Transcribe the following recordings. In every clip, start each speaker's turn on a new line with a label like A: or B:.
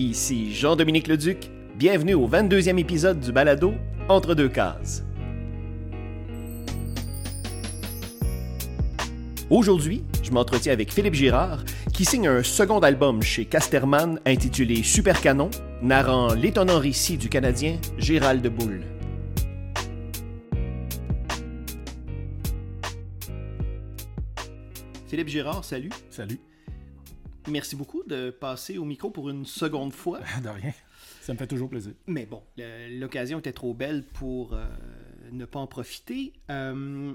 A: Ici Jean-Dominique Leduc. Bienvenue au 22e épisode du balado Entre deux cases. Aujourd'hui, je m'entretiens avec Philippe Girard, qui signe un second album chez Casterman intitulé Super Canon, narrant l'étonnant récit du Canadien Gérald de Boulle. Philippe Girard, salut.
B: Salut.
A: Merci beaucoup de passer au micro pour une seconde fois.
B: de rien. Ça me fait toujours plaisir.
A: Mais bon, l'occasion était trop belle pour euh, ne pas en profiter. Euh,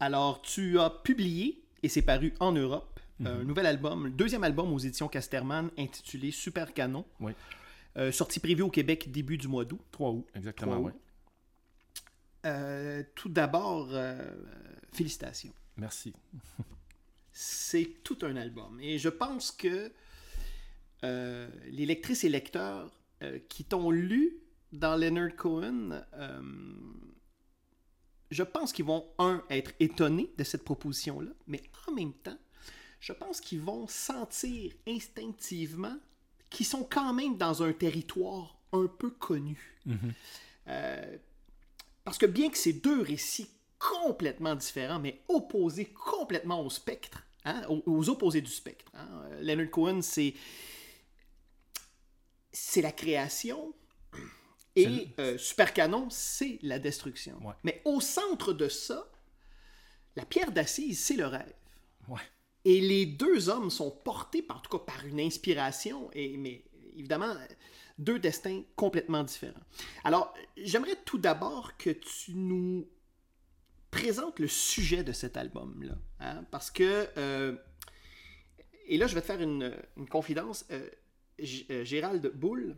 A: alors, tu as publié, et c'est paru en Europe, un
B: Mhm.
A: nouvel album, le deuxième album aux éditions Casterman, intitulé Super Canon.
B: Oui.
A: Euh, sorti prévu au Québec début du mois d'août.
B: 3 août, exactement,
A: 3
B: oui.
A: août. Tout d'abord, félicitations.
B: Merci.
A: C'est tout un album. Et je pense que euh, les lectrices et lecteurs euh, qui t'ont lu dans Leonard Cohen, euh, je pense qu'ils vont, un, être étonnés de cette proposition-là, mais en même temps, je pense qu'ils vont sentir instinctivement qu'ils sont quand même dans un territoire un peu connu.
B: Mhm.
A: Parce que bien que ces deux récits complètement différents, mais opposés complètement au spectre, hein, aux, aux opposés du spectre. hein. Leonard Cohen, c'est c'est la création et euh, Super Canon, c'est la destruction.
B: Ouais.
A: Mais au centre de ça, la pierre d'assise, c'est le rêve.
B: Ouais.
A: Et les deux hommes sont portés, par, en tout cas par une inspiration, et, mais évidemment, deux destins complètement différents. Alors, j'aimerais tout d'abord que tu nous présentes le sujet de cet album-là. hein, parce que, euh, et là, je vais te faire une, une confidence. euh, euh, Gérald Boulle,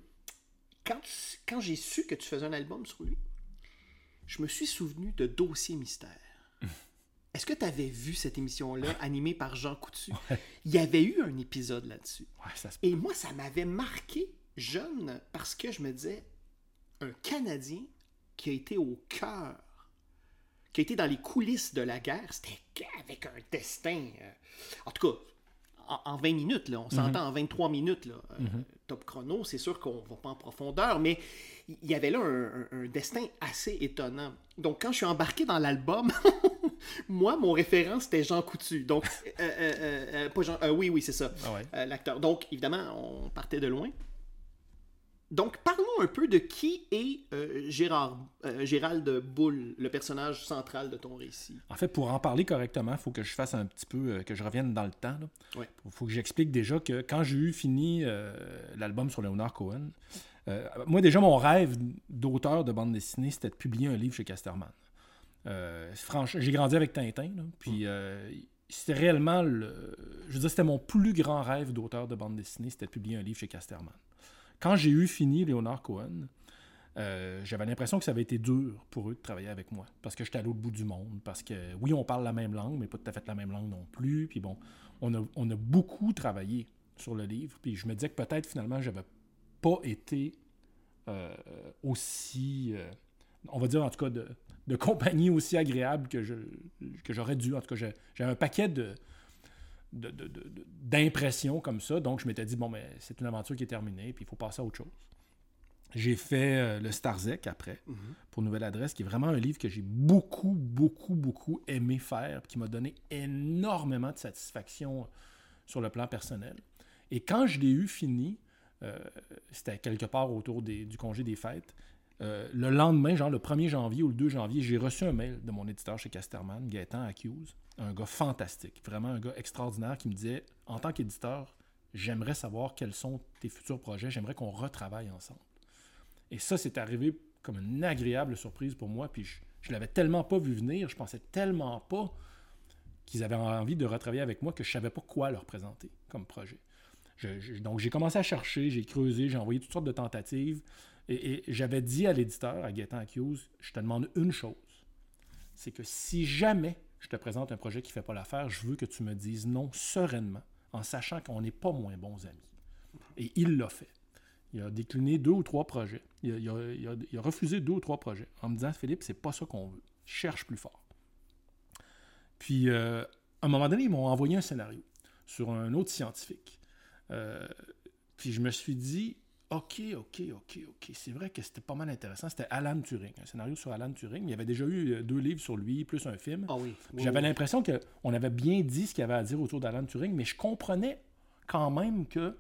A: quand, quand j'ai su que tu faisais un album sur lui, je me suis souvenu de Dossier Mystère. Est-ce que tu avais vu cette émission-là animée par Jean Coutu? Il y avait eu un épisode là-dessus.
B: Ouais, ça se
A: Et moi, ça m'avait marqué jeune parce que je me disais, un Canadien qui a été au cœur, qui a été dans les coulisses de la guerre, c'était avec un destin. euh, en tout cas, en, en 20 minutes, là, on s'entend en 23 minutes. Là, euh, Top chrono, c'est sûr qu'on va pas en profondeur, mais il y avait là un, un- un destin assez étonnant. Donc, quand je suis embarqué dans l'album, moi, mon référent, c'était Jean Coutu. Donc, euh, euh, pas Jean, oui, oui, c'est ça
B: Ah ouais.
A: l'acteur. Donc, évidemment, on partait de loin. Donc, parlons un peu de qui est euh, Gérard, euh, Gérald Boulle, le personnage central de ton récit.
B: En fait, pour en parler correctement, il faut que je fasse un petit peu, euh, que je revienne dans le temps. Il
A: Ouais.
B: faut que j'explique déjà que quand j'ai eu fini l'album sur Leonard Cohen, moi déjà, mon rêve d'auteur de bande dessinée, c'était de publier un livre chez Casterman. Franchement, j'ai grandi avec Tintin, là, puis euh, c'était réellement le... Je veux dire, c'était mon plus grand rêve d'auteur de bande dessinée, c'était de publier un livre chez Casterman. Quand j'ai eu fini Leonard Cohen, euh, j'avais l'impression que ça avait été dur pour eux de travailler avec moi. Parce que j'étais à l'autre bout du monde. Parce que oui, on parle la même langue, mais pas tout à fait la même langue non plus. Puis bon, on a, on a beaucoup travaillé sur le livre. Puis je me disais que peut-être finalement, j'avais pas été euh, aussi. euh, on va dire en tout cas de, compagnie aussi agréable que, je, que j'aurais dû. En tout cas, j'ai- un paquet de, de- de- de- de- d'impressions comme ça. Donc, je m'étais dit, bon, mais c'est une aventure qui est terminée, puis il faut passer à autre chose. J'ai fait euh, le Starzec après, pour Nouvelle Adresse, qui est vraiment un livre que j'ai beaucoup, beaucoup, beaucoup aimé faire, puis qui m'a donné énormément de satisfaction sur le plan personnel. Et quand je l'ai eu fini, euh, c'était quelque part autour des- du congé des fêtes, euh, le lendemain, genre le 1er janvier ou le 2 janvier, j'ai reçu un mail de mon éditeur chez Casterman, Gaëtan Accuse, un gars fantastique, vraiment un gars extraordinaire qui me disait, en tant qu'éditeur, j'aimerais savoir quels sont tes futurs projets, j'aimerais qu'on retravaille ensemble. Et ça, c'est arrivé comme une agréable surprise pour moi, puis je, je l'avais tellement pas vu venir, je pensais tellement pas qu'ils avaient envie de retravailler avec moi que je savais pas quoi leur présenter comme projet. Je- je- donc j'ai commencé à chercher, j'ai creusé, j'ai envoyé toutes sortes de tentatives, et, j'avais dit à l'éditeur, à Gaëtan Accuse, je te demande une chose, c'est que si jamais je te présente un projet qui ne fait pas l'affaire, je veux que tu me dises non sereinement, en sachant qu'on n'est pas moins bons amis. Et il l'a fait. Il a décliné deux ou trois projets. Il a, refusé deux ou trois projets en me disant Philippe, c'est pas ça qu'on veut. Cherche plus fort. Puis, euh, à un moment donné, ils m'ont envoyé un scénario sur un autre scientifique. Euh, puis je me suis dit, OK, OK, OK, OK. C'est vrai que c'était pas mal intéressant. C'était Alan Turing, un scénario sur Alan Turing. Il y avait déjà eu euh, deux livres sur lui, plus un film.
A: Ah oui. oui,
B: J'avais
A: oui.
B: l'impression qu'on avait bien dit ce qu'il y avait à dire autour d'Alan Turing, mais je comprenais quand même que.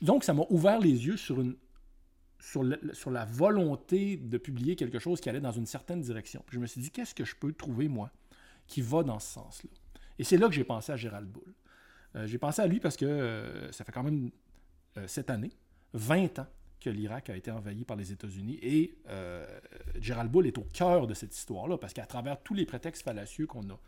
B: Donc, ça m'a ouvert les yeux sur, une, sur, le- sur la volonté de publier quelque chose qui allait dans une certaine direction. Puis je me suis dit, qu'est-ce que je peux trouver, moi, qui va dans ce sens-là? Et c'est là que j'ai pensé à Gérald Bull. Euh, j'ai pensé à lui parce que euh, ça fait quand même euh, cette année, 20 ans que l'Irak a été envahi par les États-Unis. Et euh, Gérald Bull est au cœur de cette histoire-là, parce qu'à travers tous les prétextes fallacieux qu'on a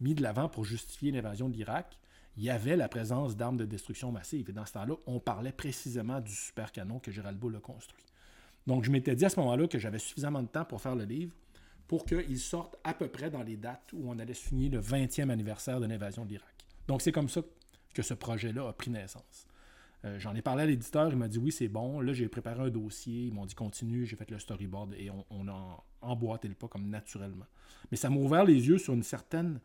B: mis de l'avant pour justifier l'invasion de l'Irak, il y avait la présence d'armes de destruction massive. Et dans ce temps-là, on parlait précisément du super canon que Gérald Bull a construit. Donc, je m'étais dit à ce moment-là que j'avais suffisamment de temps pour faire le livre pour qu'il sorte à peu près dans les dates où on allait signer le 20e anniversaire de l'invasion de l'Irak. Donc, c'est comme ça que ce projet-là a pris naissance. Euh, J'en ai parlé à l'éditeur, il m'a dit oui, c'est bon. Là, j'ai préparé un dossier, ils m'ont dit continue, j'ai fait le storyboard et on, on a emboîté le pas comme naturellement. Mais ça m'a ouvert les yeux sur une certaine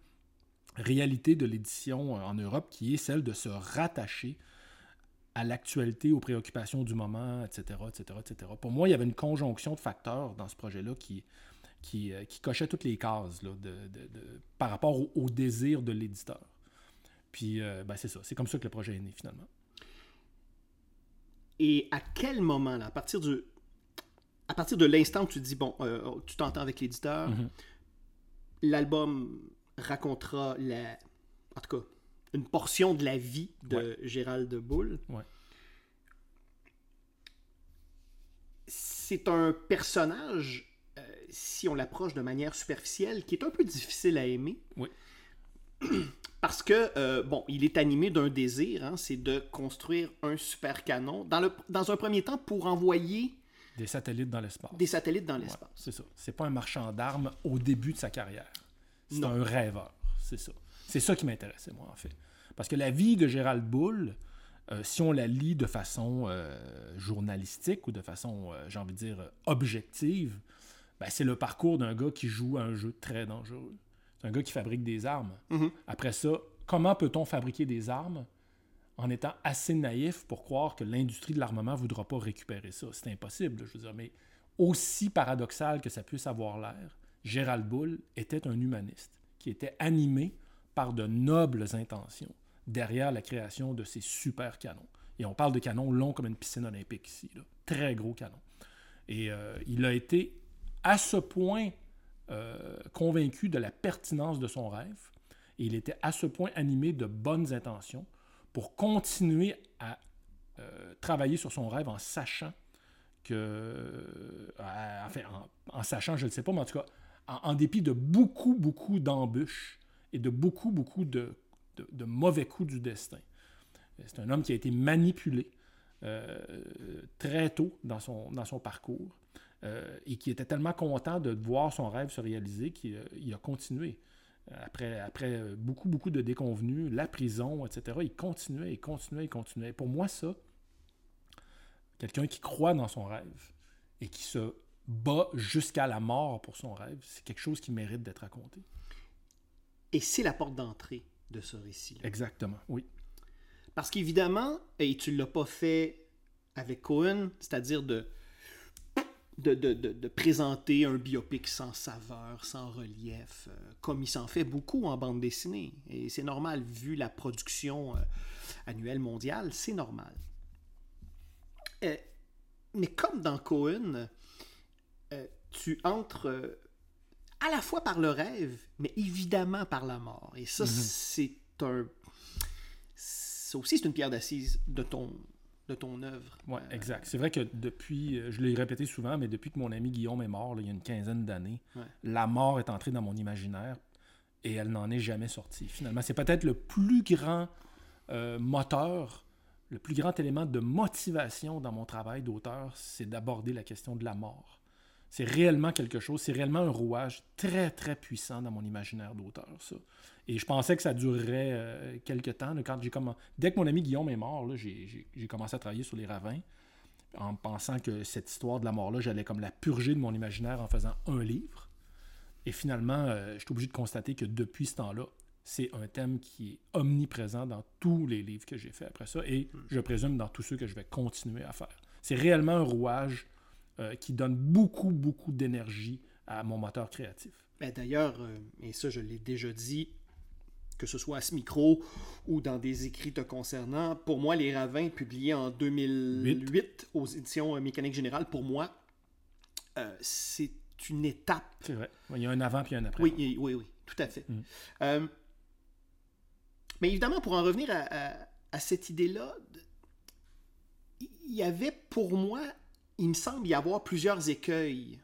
B: réalité de l'édition euh, en Europe qui est celle de se rattacher à l'actualité, aux préoccupations du moment, etc., etc., etc. Pour moi, il y avait une conjonction de facteurs dans ce projet-là qui, qui, euh, cochait toutes les cases là, de, par rapport au, désir de l'éditeur. Puis, ben, c'est ça. C'est comme ça que le projet est né, finalement.
A: Et à quel moment, là, à partir du. À partir de l'instant où tu dis, bon, euh, tu t'entends avec l'éditeur,
B: Mhm.
A: l'album racontera la. En tout cas, une portion de la vie de Gérald Boulle.
B: Ouais.
A: C'est un personnage, euh, si on l'approche de manière superficielle, qui est un peu difficile à aimer.
B: Oui.
A: Parce que, euh, bon, il est animé d'un désir, hein, c'est de construire un super canon, dans, le, dans un premier temps pour envoyer
B: Des satellites dans l'espace.
A: des satellites dans
B: Ouais,
A: l'espace.
B: c'est ça. C'est pas un marchand d'armes au début de sa carrière. C'est un rêveur. C'est ça. C'est ça qui m'intéressait, moi, en fait. Parce que la vie de Gérald Bull, euh, si on la lit de façon euh, journalistique ou de façon, j'ai envie de dire, objective, ben, c'est le parcours d'un gars qui joue à un jeu très dangereux. C'est un gars qui fabrique des armes.
A: Mhm.
B: Après ça, comment peut-on fabriquer des armes en étant assez naïf pour croire que l'industrie de l'armement ne voudra pas récupérer ça? C'est impossible, je veux dire. Mais aussi paradoxal que ça puisse avoir l'air, Gérald Bull était un humaniste qui était animé par de nobles intentions derrière la création de ces super canons. Et on parle de canons longs comme une piscine olympique ici, là. très gros canons. Et euh, il a été à ce point euh, convaincu de la pertinence de son rêve, et il était à ce point animé de bonnes intentions pour continuer à euh, travailler sur son rêve en sachant que, euh, enfin, en, sachant, je ne sais pas, mais en tout cas, en, dépit de beaucoup, beaucoup d'embûches et de beaucoup, beaucoup de, mauvais coups du destin. C'est un homme qui a été manipulé très tôt dans son, dans son parcours euh, et qui était tellement content de voir son rêve se réaliser qu'il euh, il a continué. Après, après beaucoup, beaucoup de déconvenus, la prison, etc., il continuait, il continuait, il continuait. Pour moi, ça, quelqu'un qui croit dans son rêve et qui se bat jusqu'à la mort pour son rêve, c'est quelque chose qui mérite d'être raconté.
A: Et c'est la porte d'entrée de ce récit-là.
B: Exactement, oui.
A: Parce qu'évidemment, et tu ne l'as pas fait avec Cohen, c'est-à-dire de, de, de- de- de présenter un biopic sans saveur, sans relief, euh, comme il s'en fait beaucoup en bande dessinée. Et c'est normal, vu la production euh, annuelle mondiale, c'est normal. Euh, mais comme dans Cohen, tu entres à la fois par le rêve, mais évidemment par la mort. Et ça, c'est un ça aussi, c'est une pierre d'assise de ton, de ton œuvre.
B: Ouais,
A: Euh,
B: exact. C'est vrai que depuis, euh, je l'ai répété souvent, mais depuis que mon ami Guillaume est mort, là, il y a une quinzaine d'années,
A: Ouais.
B: la mort est entrée dans mon imaginaire et elle n'en est jamais sortie. Finalement, c'est peut-être le plus grand euh, moteur, le plus grand élément de motivation dans mon travail d'auteur, c'est d'aborder la question de la mort. C'est réellement quelque chose, c'est réellement un rouage très, très puissant dans mon imaginaire d'auteur, ça. Et je pensais que ça durerait euh, quelques temps. quand commen- Dès que mon ami Guillaume est mort, j'ai, commencé à travailler sur les ravins en pensant que cette histoire de la mort-là, j'allais comme la purger de mon imaginaire en faisant un livre. Et finalement, euh, je suis obligé de constater que depuis ce temps-là, c'est un thème qui est omniprésent dans tous les livres que j'ai fait après ça, et je présume dans tous ceux que je vais continuer à faire. C'est réellement un rouage euh, qui donne beaucoup, beaucoup d'énergie à mon moteur créatif.
A: Ben, D'ailleurs, euh, et ça je l'ai déjà dit, que ce soit à ce micro ou dans des écrits te concernant, pour moi, Les Ravins, publiés en 2008 aux éditions euh, Mécanique Générale, pour moi, euh, c'est une étape.
B: C'est vrai. Il y a un avant puis un après.
A: Oui, oui, oui, oui, tout à fait.
B: Mm.
A: Euh, mais évidemment, pour en revenir à, à- à cette idée-là, il y avait pour moi, il me semble y avoir plusieurs écueils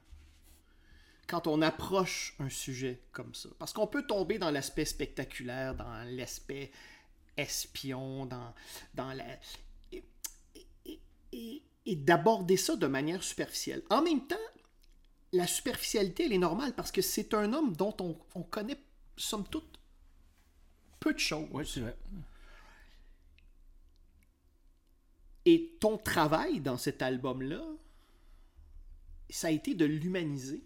A: quand on approche un sujet comme ça. Parce qu'on peut tomber dans l'aspect spectaculaire, dans l'aspect espion, dans, dans la... Et, et- et- et d'aborder ça de manière superficielle. En même temps, la superficialité, elle est normale parce que c'est un homme dont on, on connaît, somme toute, peu de choses.
B: Oui, c'est vrai.
A: Et ton travail dans cet album-là, ça a été de l'humaniser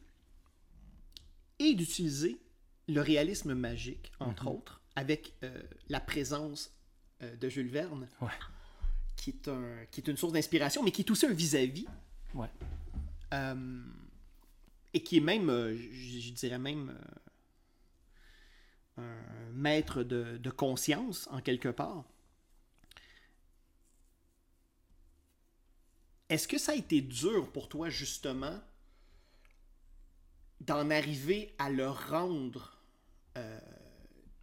A: et d'utiliser le réalisme magique, entre autres, avec euh, la présence euh, de Jules Verne,
B: Ouais.
A: qui, est un, qui est une source d'inspiration, mais qui est aussi un vis-à-vis,
B: Ouais.
A: euh, et qui est même, je, je dirais même, un maître de, de conscience, en quelque part. Est-ce que ça a été dur pour toi, justement, d'en arriver à le rendre euh,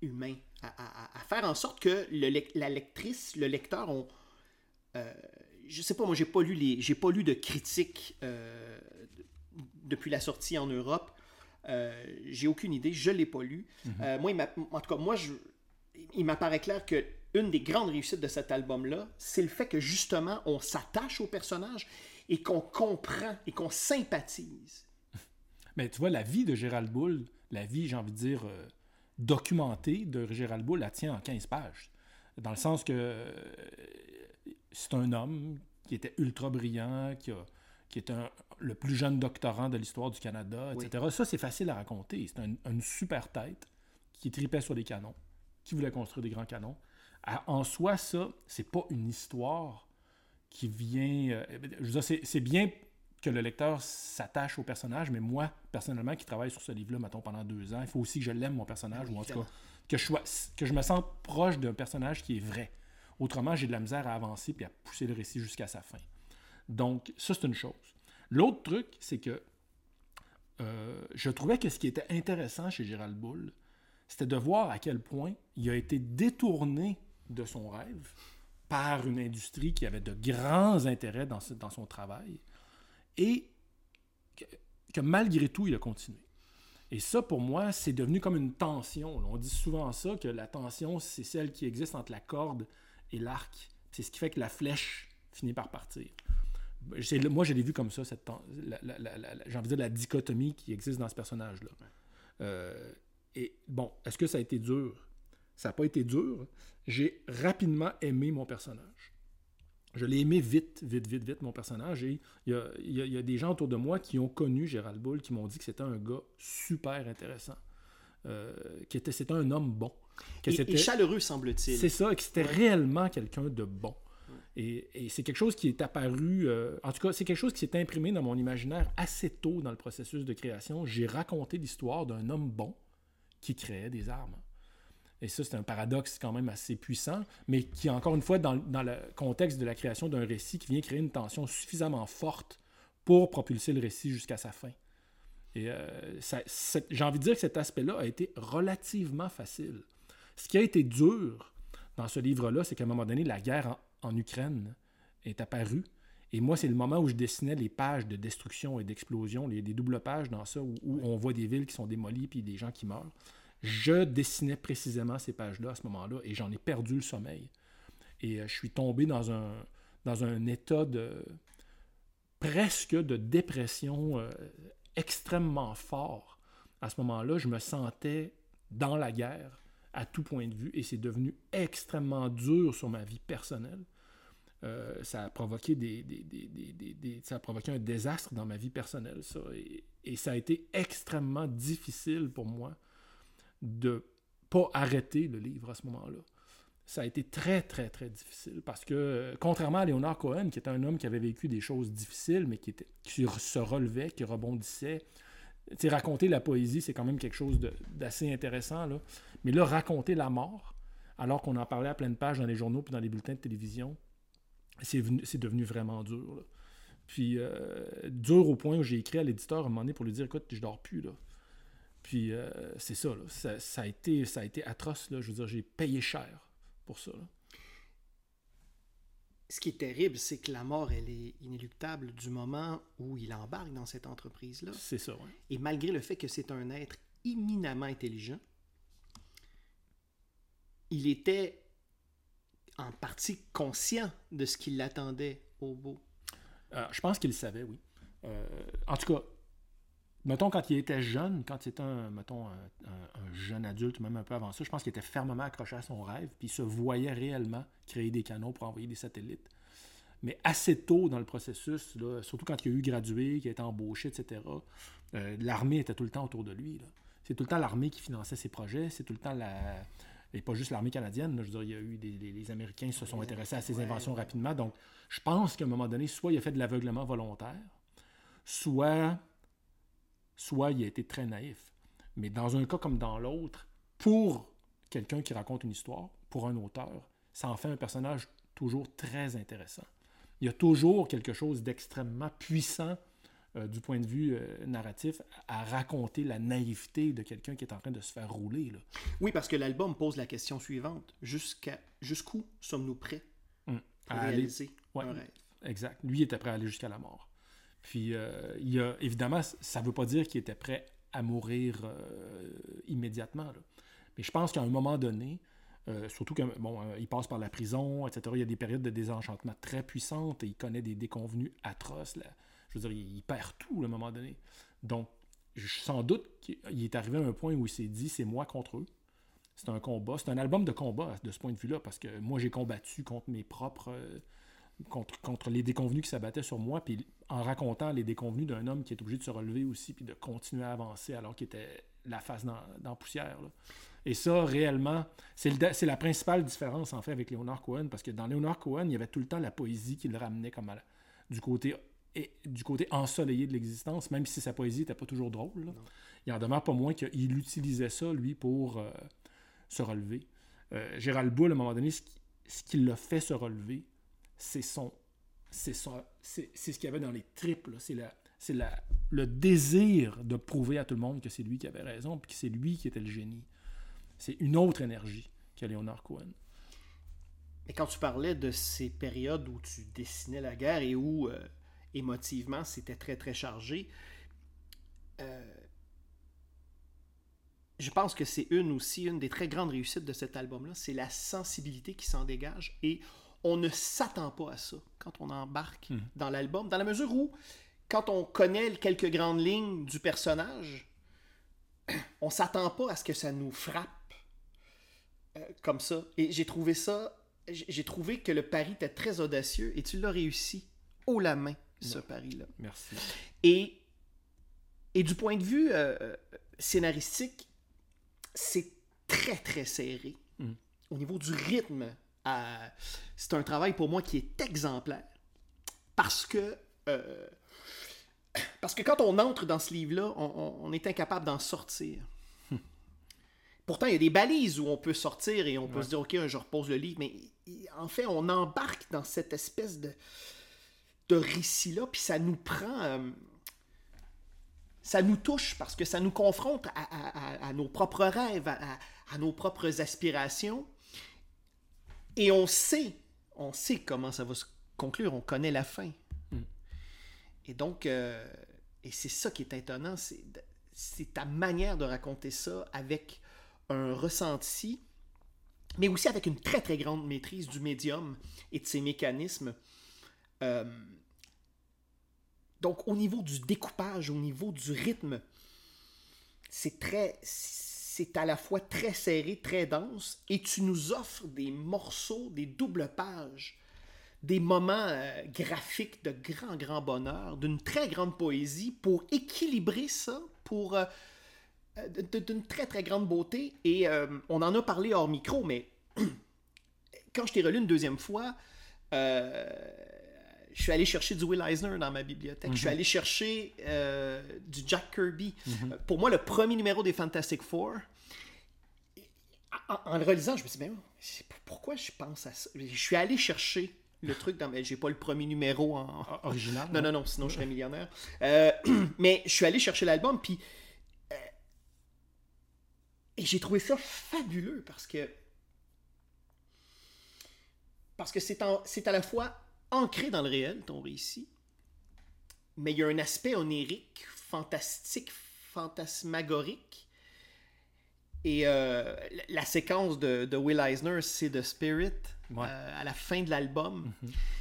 A: humain, à, à- à faire en sorte que le la lectrice, le lecteur ont... euh, je sais pas, moi j'ai pas lu les, j'ai pas lu de critiques euh, de- depuis la sortie en Europe. Euh, j'ai aucune idée, je l'ai pas lu. Euh, moi, il en tout cas, moi, je, il m'apparaît clair que une des grandes réussites de cet album-là, c'est le fait que justement, on s'attache au personnage et qu'on comprend et qu'on sympathise.
B: Mais tu vois, la vie de Gérald Bull, la vie, j'ai envie de dire, euh, documentée de Gérald Bull, elle tient en 15 pages. Dans le sens que euh, c'est un homme qui était ultra brillant, qui, a, qui est un- le plus jeune doctorant de l'histoire du Canada,
A: Oui.
B: etc. Ça, c'est facile à raconter. C'est un- une super tête qui tripait sur les canons, qui voulait construire des grands canons. À- en soi, ça, c'est pas une histoire qui vient. euh, je veux dire, c'est bien que le lecteur s'attache au personnage, mais moi, personnellement, qui travaille sur ce livre-là, mettons, pendant deux ans, il faut aussi que je l'aime, mon personnage, ou en tout cas, que je, sois, que je me sente proche d'un personnage qui est vrai. Autrement, j'ai de la misère à avancer puis à pousser le récit jusqu'à sa fin. Donc, ça, c'est une chose. L'autre truc, c'est que euh, je trouvais que ce qui était intéressant chez Gérald Bull, c'était de voir à quel point il a été détourné de son rêve par une industrie qui avait de grands intérêts dans son travail et que, que malgré tout, il a continué. Et ça, pour moi, c'est devenu comme une tension. On dit souvent ça, que la tension, c'est celle qui existe entre la corde et l'arc. C'est ce qui fait que la flèche finit par partir. Moi, je l'ai vu comme ça, cette la- la- la- j'ai envie de dire la dichotomie qui existe dans ce personnage-là. Euh, et bon, est-ce que ça a été dur? Ça n'a pas été dur. J'ai rapidement aimé mon personnage. Je l'ai aimé vite, vite, vite, vite, mon personnage. Et il y a, y y des gens autour de moi qui ont connu Gérald Bull, qui m'ont dit que c'était un gars super intéressant. Euh, était- c'était un homme bon. Que
A: Et, chaleureux, semble-t-il.
B: c'est ça, et que c'était
A: Ouais.
B: réellement quelqu'un de bon. Et, et c'est quelque chose qui est apparu, euh, en tout cas, c'est quelque chose qui s'est imprimé dans mon imaginaire assez tôt dans le processus de création. J'ai raconté l'histoire d'un homme bon qui créait des armes. Et ça, c'est un paradoxe quand même assez puissant, mais qui, encore une fois, dans, le contexte de la création d'un récit, qui vient créer une tension suffisamment forte pour propulser le récit jusqu'à sa fin. Et euh, j'ai envie de dire que cet aspect-là a été relativement facile. Ce qui a été dur dans ce livre-là, c'est qu'à un moment donné, la guerre en, en Ukraine est apparue. Et moi, c'est le moment où je dessinais les pages de destruction et d'explosion, les, des doubles pages dans ça, où, où on voit des villes qui sont démolies puis des gens qui meurent. Je dessinais précisément ces pages-là à ce moment-là et j'en ai perdu le sommeil. Et euh, je suis tombé dans un, dans un état de presque de dépression euh, extrêmement fort. À ce moment-là, je me sentais dans la guerre à tout point de vue et c'est devenu extrêmement dur sur ma vie personnelle. Euh, ça a provoqué des, ça a provoqué un désastre dans ma vie personnelle ça et ça a été extrêmement difficile pour moi de pas arrêter le livre à ce moment-là ça a été très, très, très difficile. Parce que, contrairement à Leonard Cohen, qui était un homme qui avait vécu des choses difficiles, mais qui, se relevait, qui rebondissait, raconter la poésie, c'est quand même quelque chose d'assez intéressant. Mais là, raconter la mort, alors qu'on en parlait à pleine page dans les journaux puis dans les bulletins de télévision, c'est devenu vraiment dur. Puis, euh, dur au point où j'ai écrit à l'éditeur à un moment donné pour lui dire Écoute, je dors plus. Là. Puis, euh, c'est ça, ça, ça, a été, ça a été atroce. Là. Je veux dire, j'ai payé cher pour ça.
A: Ce qui est terrible, c'est que la mort, elle est inéluctable du moment où il embarque dans cette entreprise-là.
B: C'est ça, oui.
A: Et malgré le fait que c'est un être éminemment intelligent, il était en partie conscient de ce qui l'attendait au beau.
B: Euh, je pense qu'il le savait, oui. Euh, en tout cas, mettons, quand il était jeune, quand il était un, mettons, un, jeune adulte, même un peu avant ça, je pense qu'il était fermement accroché à son rêve, puis il se voyait réellement créer des canaux pour envoyer des satellites. Mais assez tôt dans le processus, surtout quand il a eu gradué, qu'il a été embauché, etc., euh, l'armée était tout le temps autour de lui. C'est tout le temps l'armée qui finançait ses projets, c'est tout le temps la... Et pas juste l'armée canadienne, je veux dire, il y a eu des, les, Américains se sont intéressés à ses inventions rapidement. Donc, je pense qu'à un moment donné, soit il a fait de l'aveuglement volontaire, soit soit il a été très naïf. Mais dans un cas comme dans l'autre, pour quelqu'un qui raconte une histoire, pour un auteur, ça en fait un personnage toujours très intéressant. Il y a toujours quelque chose d'extrêmement puissant euh, du point de vue euh, narratif à raconter la naïveté de quelqu'un qui est en train de se faire rouler. Là.
A: Oui, parce que l'album pose la question suivante. Jusqu'à, jusqu'où sommes-nous prêts hum, à réaliser un rêve?
B: Exact. Lui était prêt à aller jusqu'à la mort. Puis, euh, il y a, évidemment, ça ne veut pas dire qu'il était prêt à mourir euh, immédiatement. Mais je pense qu'à un moment donné, euh, surtout qu'il bon, passe par la prison, etc. Il y a des périodes de désenchantement très puissantes et il connaît des déconvenus atroces. Là. Je veux dire, il, perd tout à un moment donné. Donc, sans doute qu'il est arrivé à un point où il s'est dit c'est moi contre eux. C'est un combat. C'est un album de combat de ce point de vue-là parce que moi, j'ai combattu contre mes propres contre, contre les déconvenus qui s'abattaient sur moi, puis en racontant les déconvenus d'un homme qui est obligé de se relever aussi, puis de continuer à avancer alors qu'il était la face dans, dans poussière. Et ça, réellement, c'est la principale différence, en fait, avec Leonard Cohen, parce que dans Leonard Cohen, il y avait tout le temps la poésie qui le ramenait comme du côté et du côté ensoleillé de l'existence, même si sa poésie n'était pas toujours drôle. Il en demeure pas moins qu'il utilisait ça, lui, pour euh, se relever. Euh, Gérald Boulle, à un moment donné, ce qui l'a fait se relever, c'est son. C'est c'est ce qu'il y avait dans les tripes. C'est la, c'est le désir de prouver à tout le monde que c'est lui qui avait raison, puis que c'est lui qui était le génie. C'est une autre énergie que Leonard Cohen.
A: Mais quand tu parlais de ces périodes où tu dessinais la guerre et où euh, émotivement c'était très très chargé, euh, je pense que c'est une aussi, une des très grandes réussites de cet album-là, c'est la sensibilité qui s'en dégage et on ne s'attend pas à ça quand on embarque hmm. dans l'album, dans la mesure où, quand on connaît quelques grandes lignes du personnage, on s'attend pas à ce que ça nous frappe euh, comme ça. Et j'ai trouvé ça, j'ai trouvé que le pari était très audacieux et tu l'as réussi haut la main, ce pari-là.
B: Merci.
A: Et, et du point de vue euh, euh, scénaristique, c'est très, très serré. Hmm. Au niveau du rythme, c'est un travail pour moi qui est exemplaire. Parce que. Euh, parce que quand on entre dans ce livre-là, on, est incapable d'en sortir. Pourtant, il y a des balises où on peut sortir et on peut se dire, OK, je repose le livre. Mais en fait, on embarque dans cette espèce de, de récit-là, puis ça nous prend. Euh, ça nous touche parce que ça nous confronte à, nos propres rêves, à, nos propres aspirations. Et on sait, on sait comment ça va se conclure, on connaît la fin. Hmm. Et donc, euh, et c'est ça qui est étonnant, c'est ta manière de raconter ça avec un ressenti, mais aussi avec une très très grande maîtrise du médium et de ses mécanismes. Euh, donc, au niveau du découpage, au niveau du rythme, c'est très c'est à la fois très serré, très dense, et tu nous offres des morceaux, des doubles pages, des moments euh, graphiques de grand, grand bonheur, d'une très grande poésie, pour équilibrer ça, pour euh, euh, d'une très, très grande beauté. Et on en a parlé hors micro, mais quand je t'ai relu une deuxième fois, je suis allé chercher du Will Eisner dans ma bibliothèque. Je suis allé chercher euh, du Jack Kirby. Euh, Pour moi, le premier numéro des Fantastic Four, en, en le relisant, je me suis dit, mais pourquoi je pense à ça? Je suis allé chercher le truc dans J'ai pas le premier numéro en.
B: O- Original.
A: Non, non, non, sinon je serais millionnaire. Euh, mais je suis allé chercher l'album, puis. euh, et j'ai trouvé ça fabuleux parce que. Parce que c'est c'est à la fois ancré dans le réel, ton récit, mais il y a un aspect onirique, fantastique, fantasmagorique. Et euh, la- séquence de, de Will Eisner, c'est The Spirit,
B: Ouais.
A: euh, à la fin de l'album.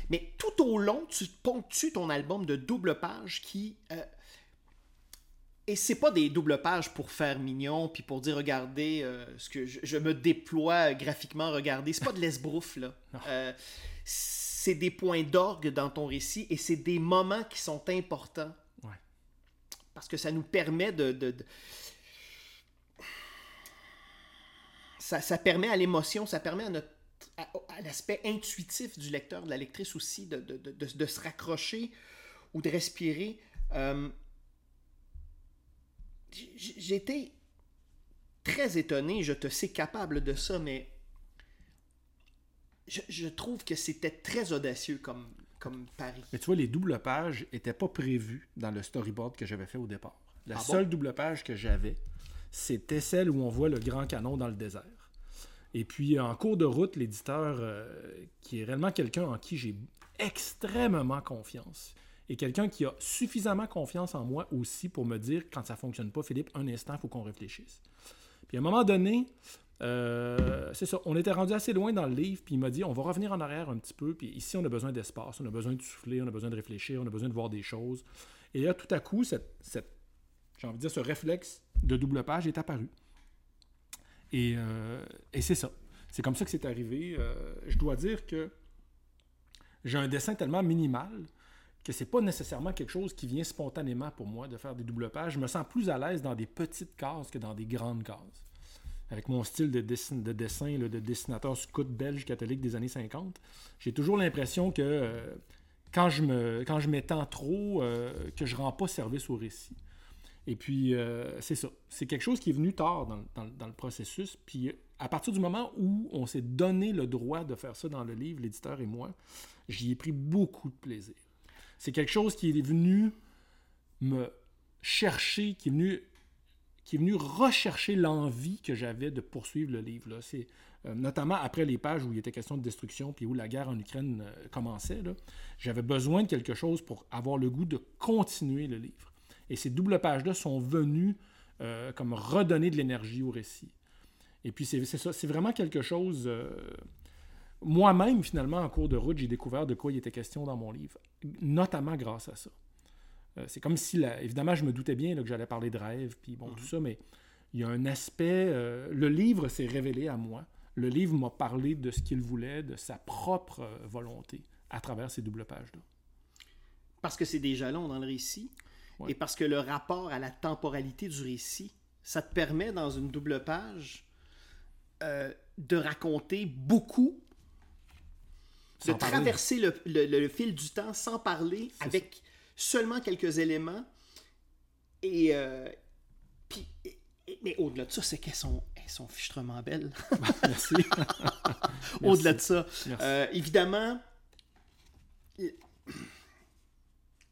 A: Mais tout au long, tu ponctues ton album de double page qui. euh, et c'est pas des doubles pages pour faire mignon, puis pour dire regardez euh, ce que je, je me déploie graphiquement, regardez. C'est pas de l'esbrouf, là. C'est des points d'orgue dans ton récit et c'est des moments qui sont importants.
B: Ouais.
A: Parce que ça nous permet de. de- de- Ça, ça permet à l'émotion, ça permet à notre à, à l'aspect intuitif du lecteur, de la lectrice aussi, de, de- de- se raccrocher ou de respirer. Euh, j- J'ai été très étonné, je te sais capable de ça, mais je, je trouve que c'était très audacieux comme, comme pari.
B: Mais tu vois, les doubles pages n'étaient pas prévus dans le storyboard que j'avais fait au départ. La
A: Ah bon?
B: seule double page que j'avais, c'était celle où on voit le grand canon dans le désert. Et puis, en cours de route, l'éditeur, euh, qui est réellement quelqu'un en qui j'ai extrêmement confiance, et quelqu'un qui a suffisamment confiance en moi aussi pour me dire, quand ça fonctionne pas, Philippe, un instant, il faut qu'on réfléchisse. Puis à un moment donné, euh, c'est ça, on était rendu assez loin dans le livre, puis il m'a dit, on va revenir en arrière un petit peu, puis ici, on a besoin d'espace, on a besoin de souffler, on a besoin de réfléchir, on a besoin de voir des choses. Et là, tout à coup, cette, j'ai envie de dire, ce réflexe de double page est apparu. Et, euh, c'est ça. C'est comme ça que c'est arrivé. Euh, je dois dire que j'ai un dessin tellement minimal que c'est pas nécessairement quelque chose qui vient spontanément pour moi de faire des double pages. Je me sens plus à l'aise dans des petites cases que dans des grandes cases. Avec mon style de, dessin, de dessin de dessinateur scout belge catholique des années 50, j'ai toujours l'impression que euh, quand je m'étends trop, euh, que je rends pas service au récit. Et puis, euh, c'est ça. C'est quelque chose qui est venu tard dans- dans le processus. Puis, à partir du moment où on s'est donné le droit de faire ça dans le livre, l'éditeur et moi, j'y ai pris beaucoup de plaisir. C'est quelque chose qui est venu me chercher, qui est venu, qui est venu rechercher l'envie que j'avais de poursuivre le livre. là. Euh, notamment après les pages où il était question de destruction puis où la guerre en Ukraine euh, commençait. J'avais besoin de quelque chose pour avoir le goût de continuer le livre. Et ces doubles pages-là sont venues euh, comme redonner de l'énergie au récit. Et puis c'est ça, c'est vraiment quelque chose. Moi-même, finalement, en cours de route, j'ai découvert de quoi il était question dans mon livre, notamment grâce à ça. Euh, c'est comme si, la- évidemment, je me doutais bien là, que j'allais parler de rêve, puis bon, tout ça, mais il y a un aspect. euh, le livre s'est révélé à moi. Le livre m'a parlé de ce qu'il voulait, de sa propre euh, volonté, à travers ces doubles pages-là.
A: Parce que c'est des jalons dans le récit.
B: Ouais.
A: Et parce que le rapport à la temporalité du récit, ça te permet dans une double page euh, de raconter beaucoup, de
B: parler.
A: traverser le, le- le- le fil du temps sans parler, avec seulement quelques éléments. Et, euh, puis, et- et- mais au-delà de ça, c'est qu'elles sont, elles sont fichtrement belles.
B: Merci.
A: au-delà de ça. Euh, évidemment,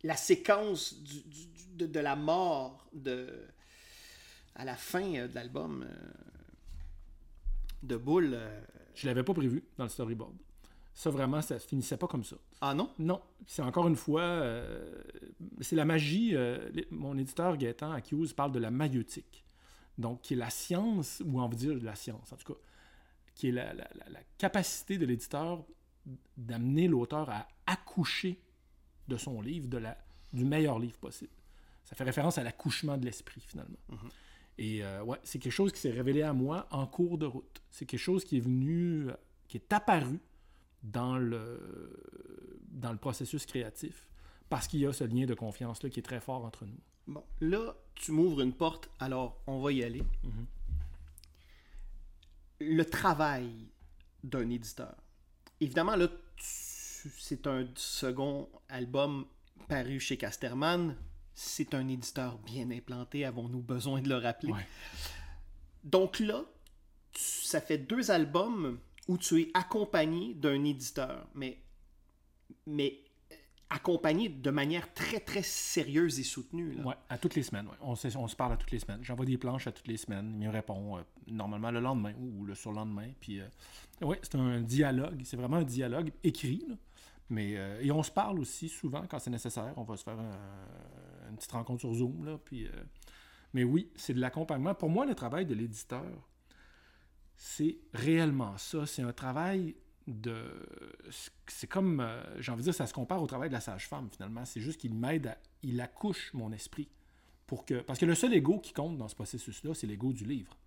A: la séquence du- du- du- de, de la mort de, à la fin euh, de l'album euh, de euh,
B: Je l'avais pas prévu dans le storyboard. Ça, vraiment, ça se finissait pas comme ça.
A: Ah non?
B: Non, c'est encore une fois, euh, c'est la magie. euh, mon éditeur Gaëtan Accuse parle de la maïeutique. Donc, qui est la science, ou on veut dire la science en tout cas, qui est la, la- la- la capacité de l'éditeur d'amener l'auteur à accoucher de son livre, de la, du meilleur livre possible. Ça fait référence à l'accouchement de l'esprit, finalement. Et euh, ouais, c'est quelque chose qui s'est révélé à moi en cours de route. C'est quelque chose qui est venu, qui est apparu dans le, dans le processus créatif parce qu'il y a ce lien de confiance-là qui est très fort entre nous.
A: Bon, là, tu m'ouvres une porte, alors on va y aller. Le travail d'un éditeur. évidemment, là, c'est un second album paru chez Casterman. C'est un éditeur bien implanté, avons-nous besoin de le rappeler?
B: Ouais.
A: Donc là, ça fait deux albums où tu es accompagné d'un éditeur, mais, mais euh, accompagné de manière très, très sérieuse et soutenue.
B: Ouais, à toutes les semaines. ouais. On, se- parle à toutes les semaines. J'envoie des planches à toutes les semaines. Il me répond euh, normalement le lendemain ou le surlendemain. Puis, euh, ouais, c'est un dialogue. C'est vraiment un dialogue écrit. Mais, et on se parle aussi souvent quand c'est nécessaire. On va se faire un- une petite rencontre sur Zoom. Là, puis, mais oui, c'est de l'accompagnement. Pour moi, le travail de l'éditeur, c'est réellement ça. C'est un travail de. C'est comme. euh, J'ai envie de dire, ça se compare au travail de la sage-femme, finalement. C'est juste qu'il m'aide à. Il accouche mon esprit. Pour que, parce que le seul ego qui compte dans ce processus-là, c'est l'ego du livre.